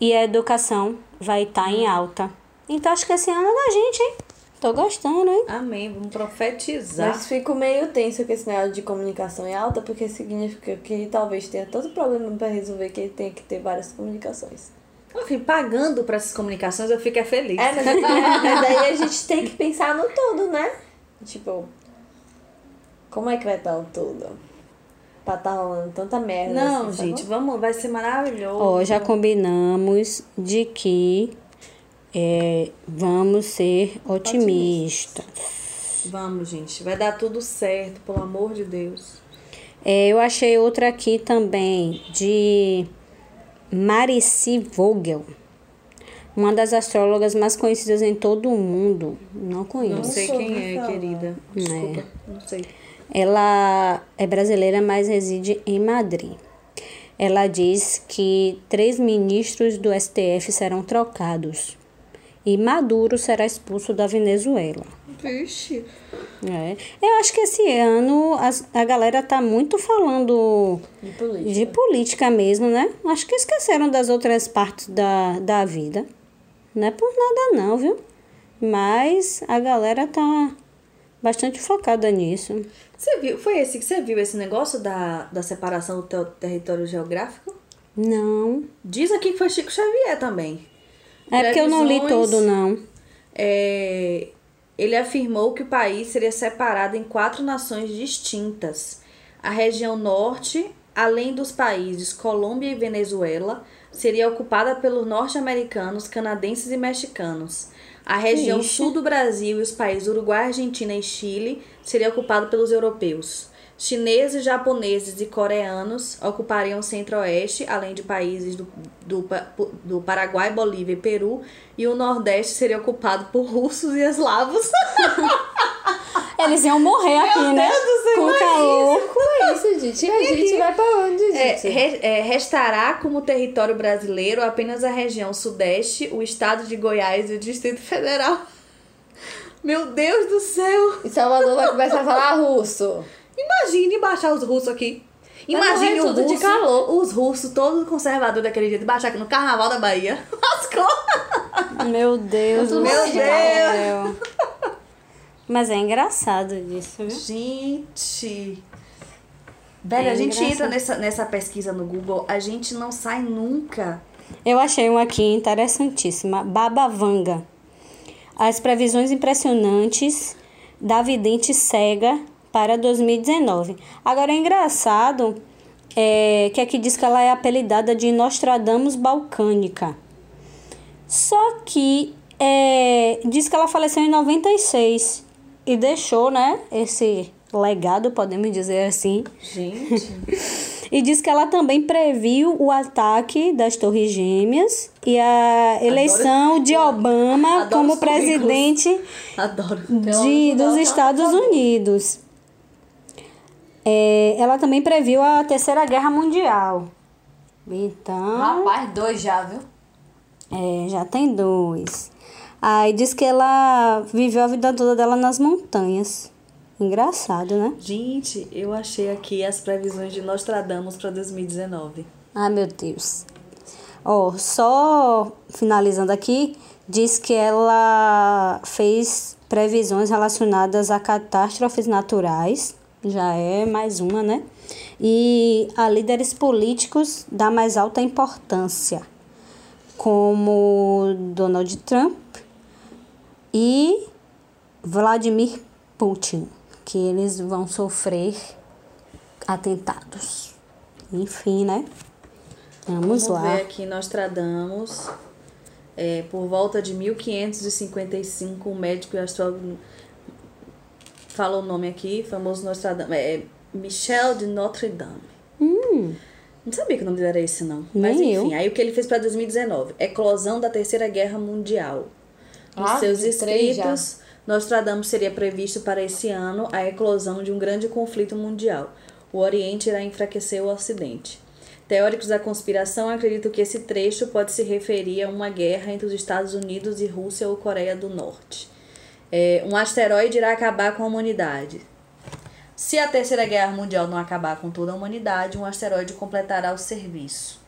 B: e a educação vai estar em alta. Então, acho que esse ano é da gente, hein? Tô gostando, hein?
A: Amém, vamos profetizar.
C: Mas fico meio tenso com esse negócio de comunicação em alta, porque significa que talvez tenha tanto problema pra resolver que ele tem que ter várias comunicações.
A: Enfim, pagando pra essas comunicações, eu fico é feliz.
C: É, mas, <laughs> mas daí a gente tem que pensar no todo, né? Tipo, como é que vai estar o todo? Pra tá rolando tanta merda.
A: Não,
C: assim,
A: gente,
C: sabe?
A: vamos, vai ser maravilhoso.
B: Ó, já combinamos de que é, vamos ser otimistas.
A: Vamos, gente, vai dar tudo certo, pelo amor de Deus.
B: É, eu achei outra aqui também, de Marici Vogel. Uma das astrólogas mais conhecidas em todo o mundo. Não
A: Não
B: conheço.
A: sei
C: soube
A: quem é, querida. Desculpa, não sei.
B: Ela é brasileira, mas reside em Madrid. Ela diz que três ministros do STF serão trocados e Maduro será expulso da Venezuela.
A: Vixe.
B: É. Eu acho que esse ano as- a galera tá muito falando
C: De política.
B: de política mesmo, né? Acho que esqueceram das outras partes da, da vida. Não é por nada não, viu? Mas a galera tá bastante focada nisso.
A: Você viu, foi esse que você viu esse negócio da, da separação do teu território geográfico?
B: Não.
A: Diz aqui que foi Chico Xavier também.
B: É porque eu não li todo, não.
A: é, ele afirmou que o país seria separado em quatro nações distintas. A região norte, além dos países Colômbia e Venezuela, seria ocupada pelos norte-americanos, canadenses e mexicanos. A região
B: Ixi.
A: sul do Brasil e os países Uruguai, Argentina e Chile seria ocupado pelos europeus. Chineses, japoneses e coreanos ocupariam o centro-oeste, além de países do, do, do Paraguai, Bolívia e Peru, e o nordeste seria ocupado por russos e eslavos. <laughs>
B: Eles iam morrer aqui, né?
A: Deus do céu,
B: Com
A: imagina.
B: calor.
C: Como é isso, gente? E a gente vai pra onde,
A: É,
C: gente?
A: re- é, restará como território brasileiro apenas a região sudeste, o estado de Goiás e o Distrito Federal. Meu Deus do céu!
C: E Salvador vai começar a falar russo.
A: Imagine baixar os russos aqui.
C: Vai
A: Imagine o
C: tudo de
A: russo,
C: calor.
A: os russos, todos conservadores daquele jeito, baixar aqui no Carnaval da Bahia. <laughs> Lascou!
B: Meu Deus do
C: Meu
B: céu. Mas é engraçado disso, viu?
A: Gente! Velho,
B: É
A: a gente
B: engraçado.
A: entra nessa, nessa pesquisa no Google, a gente não sai nunca.
B: Eu achei uma aqui interessantíssima. Baba Vanga. As previsões impressionantes da vidente cega para 2019. Agora é engraçado é, que aqui diz que ela é apelidada de Nostradamus Balcânica. Só que é, diz que ela faleceu em 96 e deixou, né, esse legado, podemos dizer assim,
A: Gente. <laughs>
B: E diz que ela também previu o ataque das Torres Gêmeas e a eleição de Obama
A: adoro
B: como presidente
A: Adoro.
B: de, dos Estados. Unidos. É, ela também previu a Terceira Guerra Mundial. Então,
C: Rapaz, dois já, viu?
B: é, já tem dois. Aí diz que ela viveu a vida toda dela nas montanhas. Engraçado, né?
A: Gente, eu achei aqui as previsões de Nostradamus para 2019.
B: Ah, meu Deus. Ó, só finalizando aqui, diz que ela fez previsões relacionadas a catástrofes naturais, já é mais uma, né? E a líderes políticos da mais alta importância, como Donald Trump e Vladimir Putin, que eles vão sofrer atentados. Enfim, né? Vamos,
A: Vamos
B: lá.
A: ver aqui Nostradamus. É, por volta de 1555, um médico e astrólogo fala o nome aqui, famoso Nostradamus. É Michel de Notre Dame. Não sabia que o nome dele era esse, não. Mas
B: Nem
A: enfim,
B: eu.
A: aí o que ele fez para 2019? Eclosão da Terceira Guerra Mundial. Nos
C: Ah,
A: seus escritos, Nostradamus seria previsto para esse ano a eclosão de um grande conflito mundial. O Oriente irá enfraquecer o Ocidente. Teóricos da conspiração acreditam que esse trecho pode se referir a uma guerra entre os Estados Unidos e Rússia ou Coreia do Norte. É, um asteroide irá acabar com a humanidade. Se a Terceira Guerra Mundial não acabar com toda a humanidade, um asteroide completará o serviço.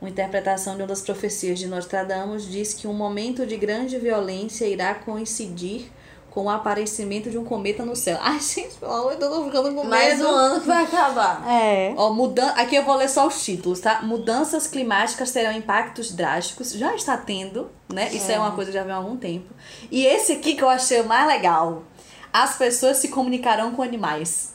A: Uma interpretação de uma das profecias de Nostradamus diz que um momento de grande violência irá coincidir com o aparecimento de um cometa no céu. <laughs> Ai, gente, pelo amor de Deus, eu tô ficando com
C: Mais
A: medo.
C: um ano que vai acabar.
B: É.
A: Ó, mudan... Aqui eu vou ler só os títulos, tá? Mudanças climáticas terão impactos drásticos. Já está tendo, né? Isso é, uma coisa que já vem há algum tempo. E esse aqui que eu achei o mais legal. As pessoas se comunicarão com animais.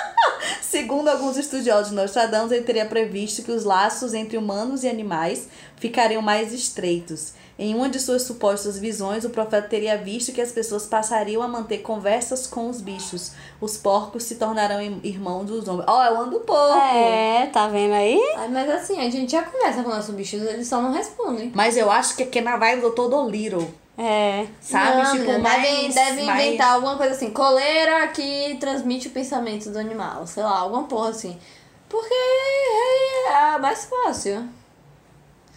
A: <laughs> Segundo alguns estudiosos de Nostradamus, ele teria previsto que os laços entre humanos e animais ficariam mais estreitos. Em uma de suas supostas visões, o profeta teria visto que as pessoas passariam a manter conversas com os bichos. Os porcos se tornarão irmãos dos homens. Ó, eu ando porco!
B: É, tá vendo aí?
C: Ai, mas assim, a gente já conversa com nossos bichos, eles só não respondem.
A: Mas eu acho que aqui é na vibe do Todo Little.
B: É.
A: Sabe?
C: Não,
A: tipo,
C: menina,
A: mais,
C: devem, devem
A: mais-
C: inventar alguma coisa assim. Coleira que transmite o pensamento do animal. Sei lá, alguma porra assim. Porque é a mais fácil.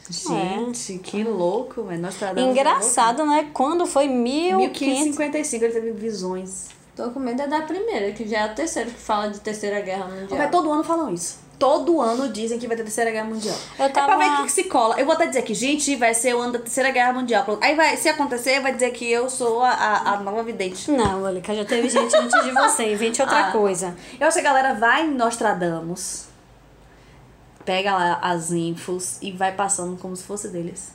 A: Gente, que louco, velho. É
B: Engraçado, né? Quando foi
A: louco.
B: 1500...
A: 1555 ele teve visões.
C: Tô com medo é da primeira, que já é a terceira que fala de terceira guerra mundial.
A: Mas todo ano falam isso. Todo ano dizem que vai ter terceira guerra mundial.
B: Eu
A: É pra
B: tava-
A: ver o que, que se cola. Eu vou até dizer que, gente, vai ser o ano da terceira guerra mundial. Aí vai, se acontecer, vai dizer que eu sou a, a, a nova vidente.
B: Não, Alica, já teve gente antes de você. Invente outra <laughs>
A: Ah.
B: coisa.
A: Eu acho que a galera vai em Nostradamus, pega lá as infos e vai passando como se fosse deles.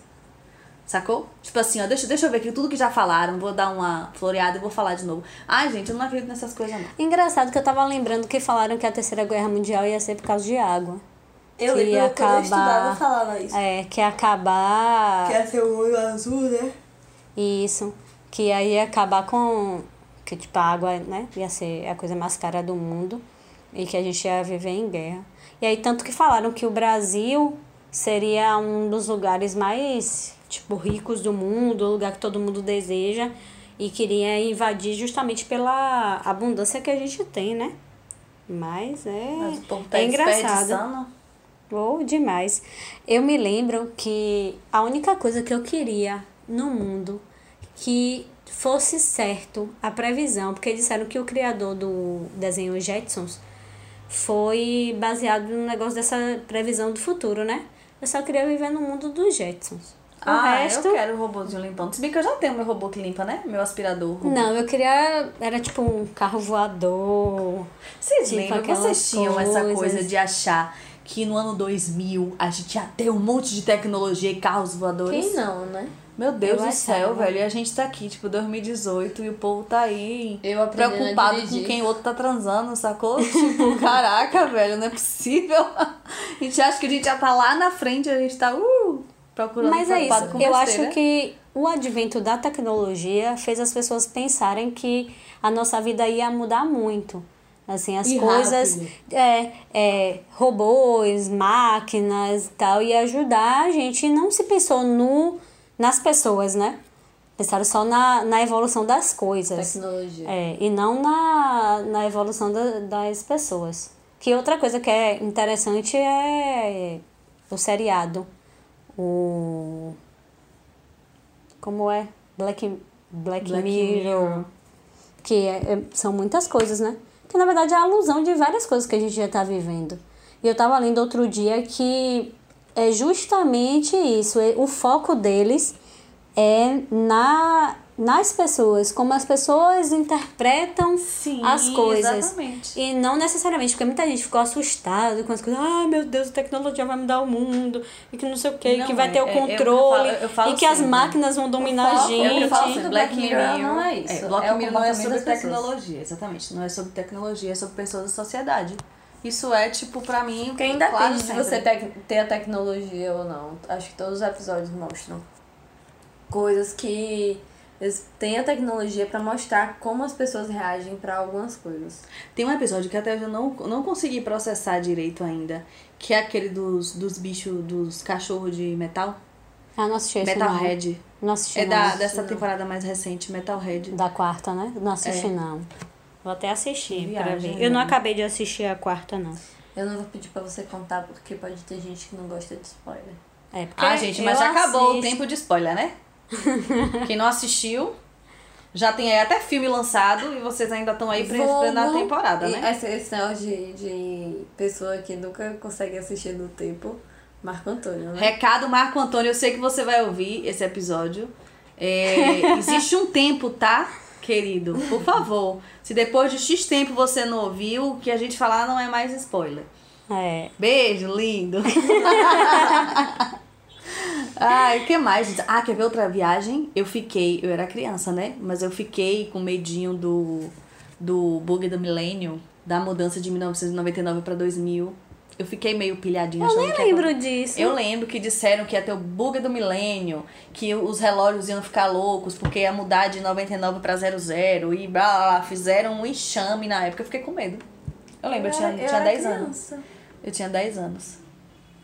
A: Sacou? Tipo assim, ó, deixa, deixa eu ver aqui tudo que já falaram, vou dar uma floreada e vou falar de novo. Ai, gente, eu não acredito nessas coisas, não.
B: Engraçado que eu tava lembrando que falaram que a Terceira Guerra Mundial ia ser por causa de água.
A: Eu
B: Que
A: lembro
B: ia
A: quando eu estudava,
B: acabar-
A: eu falava isso.
B: É, que ia acabar...
A: Quer ser o olho azul, né?
B: Isso. Que aí ia acabar com. Que tipo, a água, né? Ia ser a coisa mais cara do mundo. E que a gente ia viver em guerra. E aí, tanto que falaram que o Brasil seria um dos lugares mais, tipo, ricos do mundo, o lugar que todo mundo deseja. E queria invadir justamente pela abundância que a gente tem, né? Mas é.
A: Mas tá
B: é engraçado.
A: desperdiçando.
B: Oh, demais. Eu me lembro que a única coisa que eu queria no mundo que fosse certo a previsão, porque disseram que o criador do desenho Jetsons foi baseado no negócio dessa previsão do futuro, né? Eu só queria viver no mundo dos Jetsons. O
A: ah,
B: resto.
A: eu quero o robôzinho limpando. Se bem que eu já tenho meu robô que limpa, né? Meu aspirador. robô.
B: Não, eu queria. Era tipo um carro voador.
A: Vocês
B: Tipo
A: lembram?
B: aquelas
A: Vocês tinham essa
B: coisas.
A: coisa de achar que no ano 2000 a gente ia ter um monte de tecnologia e carros voadores?
C: Quem não, né?
A: Meu Deus
B: Eu
A: do céu,
B: achava.
A: velho. E a gente tá aqui, tipo, 2018 e o povo tá aí preocupado com quem o outro tá transando, sacou? Tipo, <laughs> caraca, velho, não é possível. A gente acha que a gente já tá lá na frente, a gente tá uh, procurando
B: Mas é isso.
A: com
B: Eu
A: besteira.
B: acho que o advento da tecnologia fez as pessoas pensarem que a nossa vida ia mudar muito. Assim, as
C: E
B: coisas, é, é, robôs, máquinas e tal, e ajudar a gente. Não se pensou no, nas pessoas, né? Pensaram só na, na evolução das coisas.
C: Tecnologia.
B: É, e não na, na evolução da- das pessoas. Que outra coisa que é interessante é o seriado. O. Como é? Black, Black,
A: Black
B: Mirror.
A: Mirror.
B: Que é- é- são muitas coisas, né? Que na verdade é a alusão de várias coisas que a gente já tá vivendo. E eu tava lendo outro dia que é justamente isso. é- O foco deles é na, nas pessoas, como as pessoas interpretam
A: Sim,
B: as coisas.
A: exatamente.
B: E não necessariamente, porque muita gente ficou assustada com as coisas. Ai, meu Deus, a tecnologia vai mudar o mundo. E que não sei o quê,
A: Não,
B: que vai
A: é-
B: ter o
A: é- eu
B: controle.
A: falo- eu falo
B: e que as
A: sempre.
B: máquinas vão dominar a gente.
C: é eu falo
A: Assim. Black
C: Black
A: Mirror
C: Mirror não é isso.
A: Black
C: É o
A: Mirror não é sobre tecnologia, exatamente. Não é sobre tecnologia, é sobre pessoas da sociedade. Isso é, tipo, pra mim.
C: Porque ainda
A: claro,
C: depende de
A: sempre.
C: você tec- ter a tecnologia ou não. Acho que todos os episódios mostram coisas que eles têm a tecnologia pra mostrar como as pessoas reagem pra algumas coisas.
A: Tem um episódio que até eu não, não consegui processar direito ainda. Que é aquele dos, dos bichos, dos cachorros de metal.
B: Ah, não assisti esse não.
A: Metalhead.
B: Não assisti
A: É
B: não.
A: da, dessa temporada mais recente, Metalhead.
B: Da quarta, né? Não assisti
A: É.
B: não. Vou até assistir pra
A: Viagem,
B: ver. Eu não
A: né?
B: acabei de assistir a quarta, não.
C: Eu não vou pedir pra você contar porque pode ter gente que não gosta de spoiler.
B: É, porque
A: Ah, gente, mas já acabou o tempo de spoiler, né? <laughs> Quem não assistiu, já tem aí até filme lançado e vocês ainda estão aí pra esperando a temporada, né?
C: Esse, esse negócio de, de pessoa que nunca consegue assistir no tempo, Marco Antônio, né?
A: Recado Marco Antônio, eu sei que você vai ouvir esse episódio. É, <laughs> existe um tempo, tá? Querido, por favor. Se depois de X tempo você não ouviu, o que a gente falar não é mais spoiler.
B: É.
A: Beijo, lindo. <laughs> Ai, o que mais? Ah, quer ver outra viagem? Eu fiquei, eu era criança, né? Mas eu fiquei com medinho do, do bug do milênio, da mudança de 1999 pra 2000. Eu fiquei meio pilhadinha.
B: Eu nem lembro disso.
A: eu lembro que disseram que ia ter o bug do milênio, que os relógios iam ficar loucos, porque ia mudar de 99 pra 00 e blá, blá, blá. Fizeram um enxame na época, eu fiquei com medo. Eu lembro, eu, tinha,
C: era-
A: tinha
C: era
A: 10 anos.
C: criança.
A: Eu tinha 10 anos.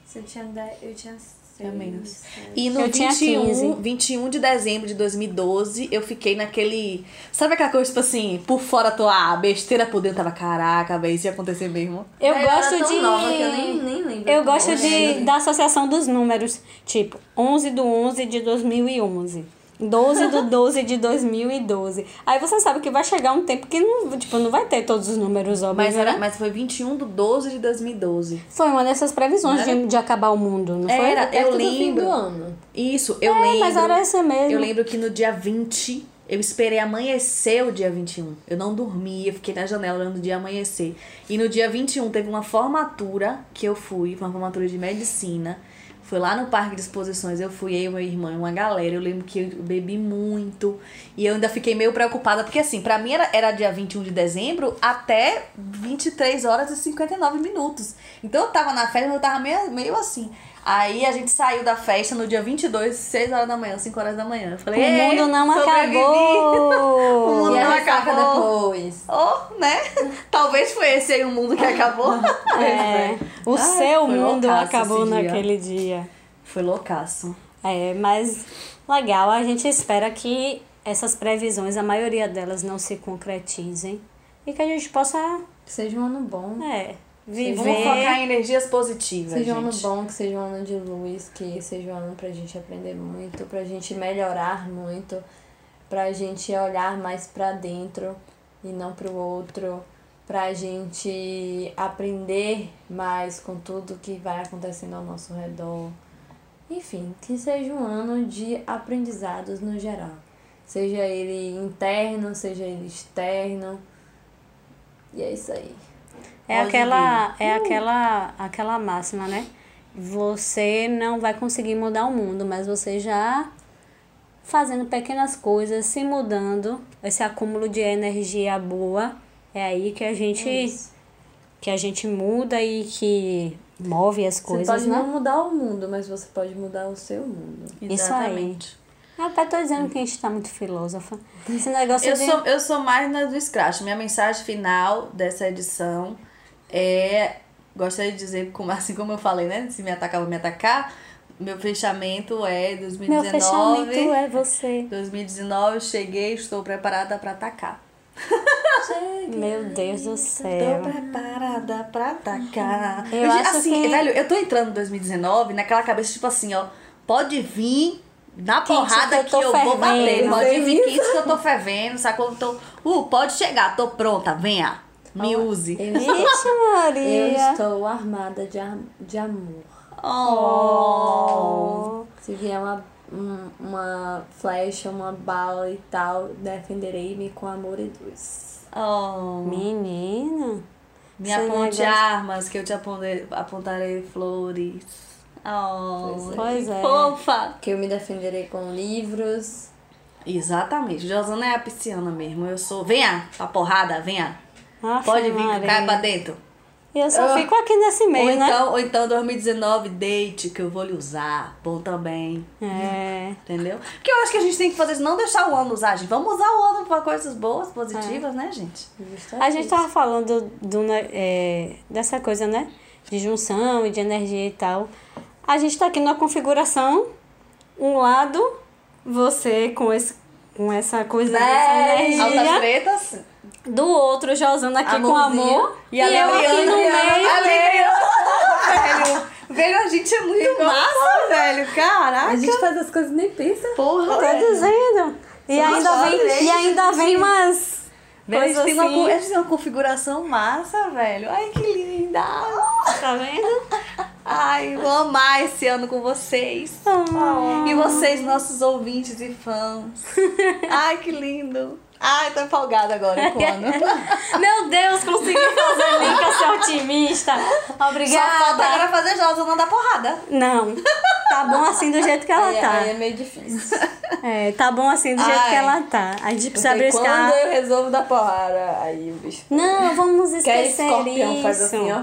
C: Você tinha 10, eu tinha 6.
A: É menos. E no
B: Eu tinha
A: 21,
B: 15.
A: 21 de dezembro de 2012, eu fiquei naquele. Sabe aquela coisa, tipo assim, por fora tô, ah, besteira por dentro, tava, caraca, velho, isso ia acontecer mesmo.
B: Eu
C: Eu era
B: gosto
C: tão
B: de.
C: nova que eu nem- nem lembro
B: Eu gosto de, da associação dos números. Tipo, 11 do 11 de 2011. 12 do 12 de 2012. Aí você sabe que vai chegar um tempo que não, tipo, não vai ter todos os números, óbvio.
A: Mas, era,
B: né?
A: mas foi 21 de 12 de 2012.
B: Foi uma dessas previsões de, de acabar o mundo, não foi?
A: Era, eu
C: do
A: lembro.
C: do ano.
A: Isso, eu
B: É,
A: lembro.
B: mas era essa mesmo.
A: Eu lembro que no dia 20, eu esperei amanhecer o dia 21. Eu não dormi, eu fiquei na janela olhando o dia amanhecer. E no dia 21 teve uma formatura que eu fui, uma formatura de medicina. Foi lá no parque de exposições, eu fui, eu meu irmão, uma galera. Eu lembro que eu bebi muito. E eu ainda fiquei meio preocupada, porque assim, pra mim era, era dia 21 de dezembro até 23 horas e 59 minutos. Então eu tava na festa, mas eu tava meio, meio assim. Aí a gente saiu da festa no dia 22, 6 horas da manhã, 5 horas da manhã. Eu falei,
B: O
A: "Ei,
B: mundo não
A: sobrevivi."
B: acabou! <laughs>
A: O mundo
C: E
A: não acabou.
C: depois.
A: Oh, né? Talvez foi esse aí o mundo que acabou. <laughs>
B: É, o
A: Ai,
B: seu mundo acabou
A: dia.
B: naquele dia.
A: Foi loucaço.
B: É, mas legal, a gente espera que essas previsões, a maioria delas não se concretizem e que a gente possa
C: Seja um ano bom.
B: é,
A: Vamos focar
B: viver.
A: em energias positivas,
C: Seja um ano bom, que seja um ano de luz, que seja um ano pra gente aprender muito, pra gente melhorar muito, pra gente olhar mais pra dentro e não pro outro, pra gente aprender mais com tudo que vai acontecendo ao nosso redor. Enfim, que seja um ano de aprendizados no geral. Seja ele interno, seja ele externo. E é isso aí.
B: É aquela é aquela aquela máxima, né? Você não vai conseguir mudar o mundo, mas você já fazendo pequenas coisas, se mudando, esse acúmulo de energia boa, é aí que a gente
C: Isso.
B: que a gente muda e que move as
C: Você
B: coisas,
C: pode
B: né?
C: não mudar o mundo, mas você pode mudar o seu mundo.
B: Isso aí. Rapaz, tô dizendo que a gente tá muito filósofa. Esse negócio
A: Eu
B: de...
A: sou, eu sou mais na do Scratch. Minha mensagem final dessa edição é. Gostaria de dizer, como, <laughs> assim como eu falei, né? Se me atacar, vou me atacar. Meu fechamento é 2019.
B: Meu fechamento é você.
A: 2019, cheguei, estou preparada pra atacar.
B: Meu Deus do
A: Estou
B: céu.
A: preparada pra atacar.
B: Eu acho
A: assim,
B: que-
A: velho, eu tô entrando em 2019 naquela cabeça, tipo assim, ó. Pode vir na
B: Quente
A: porrada
B: que
A: que
B: eu
A: eu,
B: tô
A: vou bater. Pode vir quente que eu tô fervendo, sacou? Eu tô, uh, pode chegar, tô pronta, venha. Me use.
C: Eu <laughs> estou,
B: Ixi,
C: eu
B: Maria.
C: estou armada de, de amor.
A: Oh.
C: Se vier uma, um- uma flecha, uma bala e tal, defenderei-me com amor e luz.
A: Oh.
B: Menina.
A: Me aponte
B: negócio-
A: armas que eu te apontarei, apontarei flores. Oh,
B: Pois
A: que
B: é.
A: fofa.
C: Que eu me defenderei com livros.
A: Exatamente. Josana é a pisciana mesmo. Eu sou. Venha, pra porrada, venha.
B: Aff,
A: Pode vir que
B: Maria.
A: cai pra dentro.
B: Eu só
C: Ah.
B: fico aqui nesse
A: Ou
B: meio, né?
A: então, ou então 2019, date, que eu vou lhe usar. Bom também.
B: É.
A: Entendeu? Porque eu acho que a gente tem que fazer isso, não deixar o ano usar, gente. Vamos usar o ano pra coisas boas, positivas, né, gente?
C: Justo
B: A gente tava falando do, né, é, dessa coisa, né? De junção e de energia e tal. A gente tá aqui numa configuração. Um lado, você com, esse, com essa coisa, essa
A: Altas
B: energia. Do outro, Josana aqui com
A: Amorzinho.
B: amor.
A: E a
B: eu aqui
A: Leandro,
B: no
A: e a-
B: meio.
A: a velho, velho, a gente é muito massa, velho.
C: A
A: Caraca.
C: gente faz as coisas e nem pensa.
A: Porra,
B: Tô
A: velho.
B: dizendo. E
A: Somos
B: ainda, vem,
A: três,
B: e ainda vem umas
A: a,
B: coisas
A: tem uma,
B: assim.
A: a tem uma configuração massa, velho. Ai, que linda.
B: Tá vendo?
A: Ai, vou amar esse ano com vocês.
B: Ah.
A: E vocês, nossos ouvintes e fãs. Ai, que lindo. Ai, tô empolgada agora com o ano. <laughs>
B: Meu Deus, consegui fazer Linka ser otimista.
A: Só falta
B: Obrigada.
A: agora fazer Josa não dar porrada.
B: Não, tá bom assim do jeito que ela
C: Aí,
B: tá.
C: aí é meio difícil.
B: É, tá bom assim do jeito
A: Ai.
B: que ela tá. A gente precisa briscar.
C: quando eu resolvo dar porrada, aí o bicho.
B: Não, vamos
C: Que aí
B: esquecer
C: escorpião
B: isso.
C: faz assim, ó.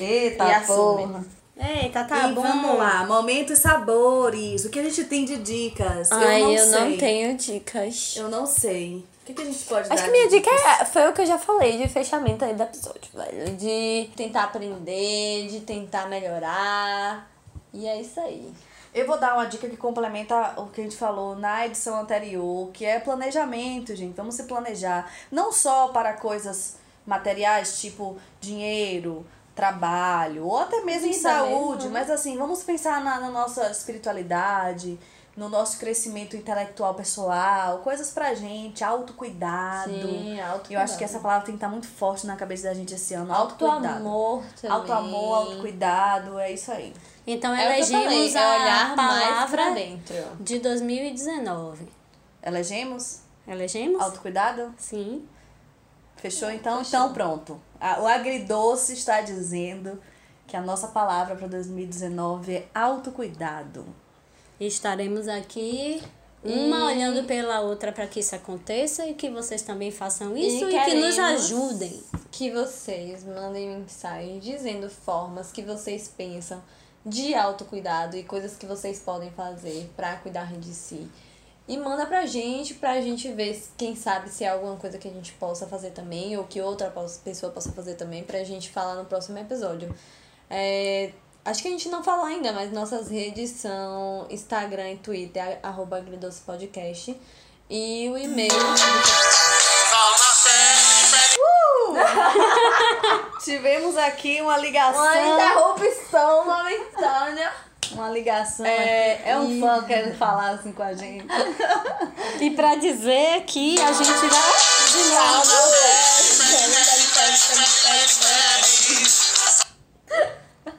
A: Eita,
C: E assume.
B: Eita, tá
A: e
B: bom.
A: vamos lá, momentos sabores. O que a gente tem de dicas?
C: Ai,
A: eu não
C: eu
A: sei.
C: não tenho dicas.
A: Eu não sei. O que, que a gente pode dar?
C: Acho que minha dica é, foi o que eu já falei de fechamento aí do episódio, velho. De tentar aprender, de tentar melhorar. E é isso aí.
A: Eu vou dar uma dica que complementa o que a gente falou na edição anterior, que é planejamento, gente. Vamos se planejar. Não só para coisas materiais, tipo dinheiro, trabalho, ou até mesmo em saúde,
C: mesmo, né?
A: mas assim, vamos pensar na, na nossa espiritualidade, no nosso crescimento intelectual pessoal, coisas pra gente, autocuidado.
C: Sim, autocuidado.
A: Eu acho que essa palavra tem que estar muito forte na cabeça da gente esse ano. Autocuidado.
C: Auto-amor também.
A: Auto-amor, autocuidado, é isso aí.
B: Então
C: É
B: elegemos
C: é
B: a
C: olhar mais pra
B: palavra
C: dentro.
B: de 2019.
A: Elegemos?
B: Elegemos?
A: Autocuidado?
B: Sim.
A: Fechou então? Então pronto. O agridoce está dizendo que a nossa palavra para 2019 é autocuidado.
B: E estaremos aqui, uma olhando pela outra para que isso aconteça e que vocês também façam isso e, que nos ajudem.
C: Que vocês mandem mensagens dizendo formas que vocês pensam de autocuidado e coisas que vocês podem fazer pra cuidar de si. E manda pra gente, pra gente ver, quem sabe, se é alguma coisa que a gente possa fazer também, ou que outra pessoa possa fazer também, pra gente falar no próximo episódio. É, acho que a gente não falou ainda, mas nossas redes são Instagram e Twitter, arroba Agridoce Podcast. E o e-mail. <laughs>
A: Tivemos aqui uma ligação.
C: Uma interrupção momentânea.
A: Uma ligação.
C: É,
A: é um
C: e-
A: fã querendo falar assim com a gente. <laughs>
B: E para dizer que a gente vai.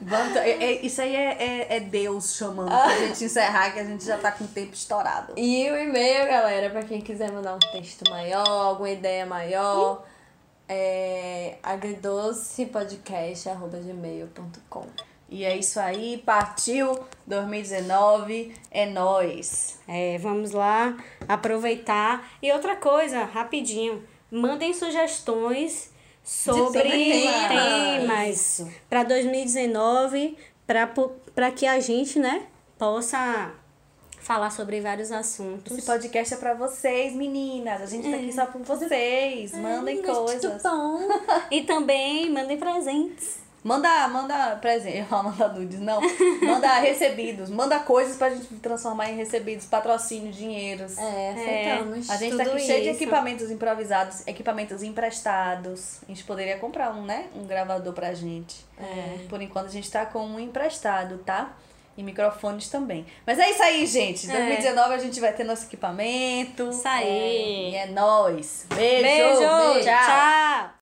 A: Vamos, é- é- isso aí é, é, é Deus chamando pra gente encerrar, que a gente já tá com o tempo estourado.
C: E o e-mail, galera, pra quem quiser mandar um texto maior, alguma ideia maior, é agridocepodcast.gmail.com
A: E é isso aí, partiu 2019, é nóis.
B: É, vamos lá aproveitar. E outra coisa, rapidinho, mandem sugestões sobre
A: temas.
B: temas para 2019 para que a gente, né, possa falar sobre vários assuntos.
A: Esse podcast é pra vocês, meninas. A gente tá aqui só por vocês. Mandem coisas.
C: Muito bom. <laughs>
B: E também mandem presentes.
A: Manda, manda presente, <laughs> manda nudes, não. Manda <laughs> recebidos, manda coisas pra gente transformar em recebidos, patrocínio, dinheiros.
C: É, aceitamos.
A: A gente tá aqui cheio de
B: isso.
A: equipamentos improvisados, equipamentos emprestados. A gente poderia comprar um, né? Um gravador pra gente.
C: É.
A: Por enquanto a gente tá com um emprestado, tá? E microfones também. Mas é isso aí, gente. 2019 a gente vai ter nosso equipamento.
B: Isso aí.
A: É, e é nóis. Beijo.
B: Beijo,
A: Tchau.
B: tchau.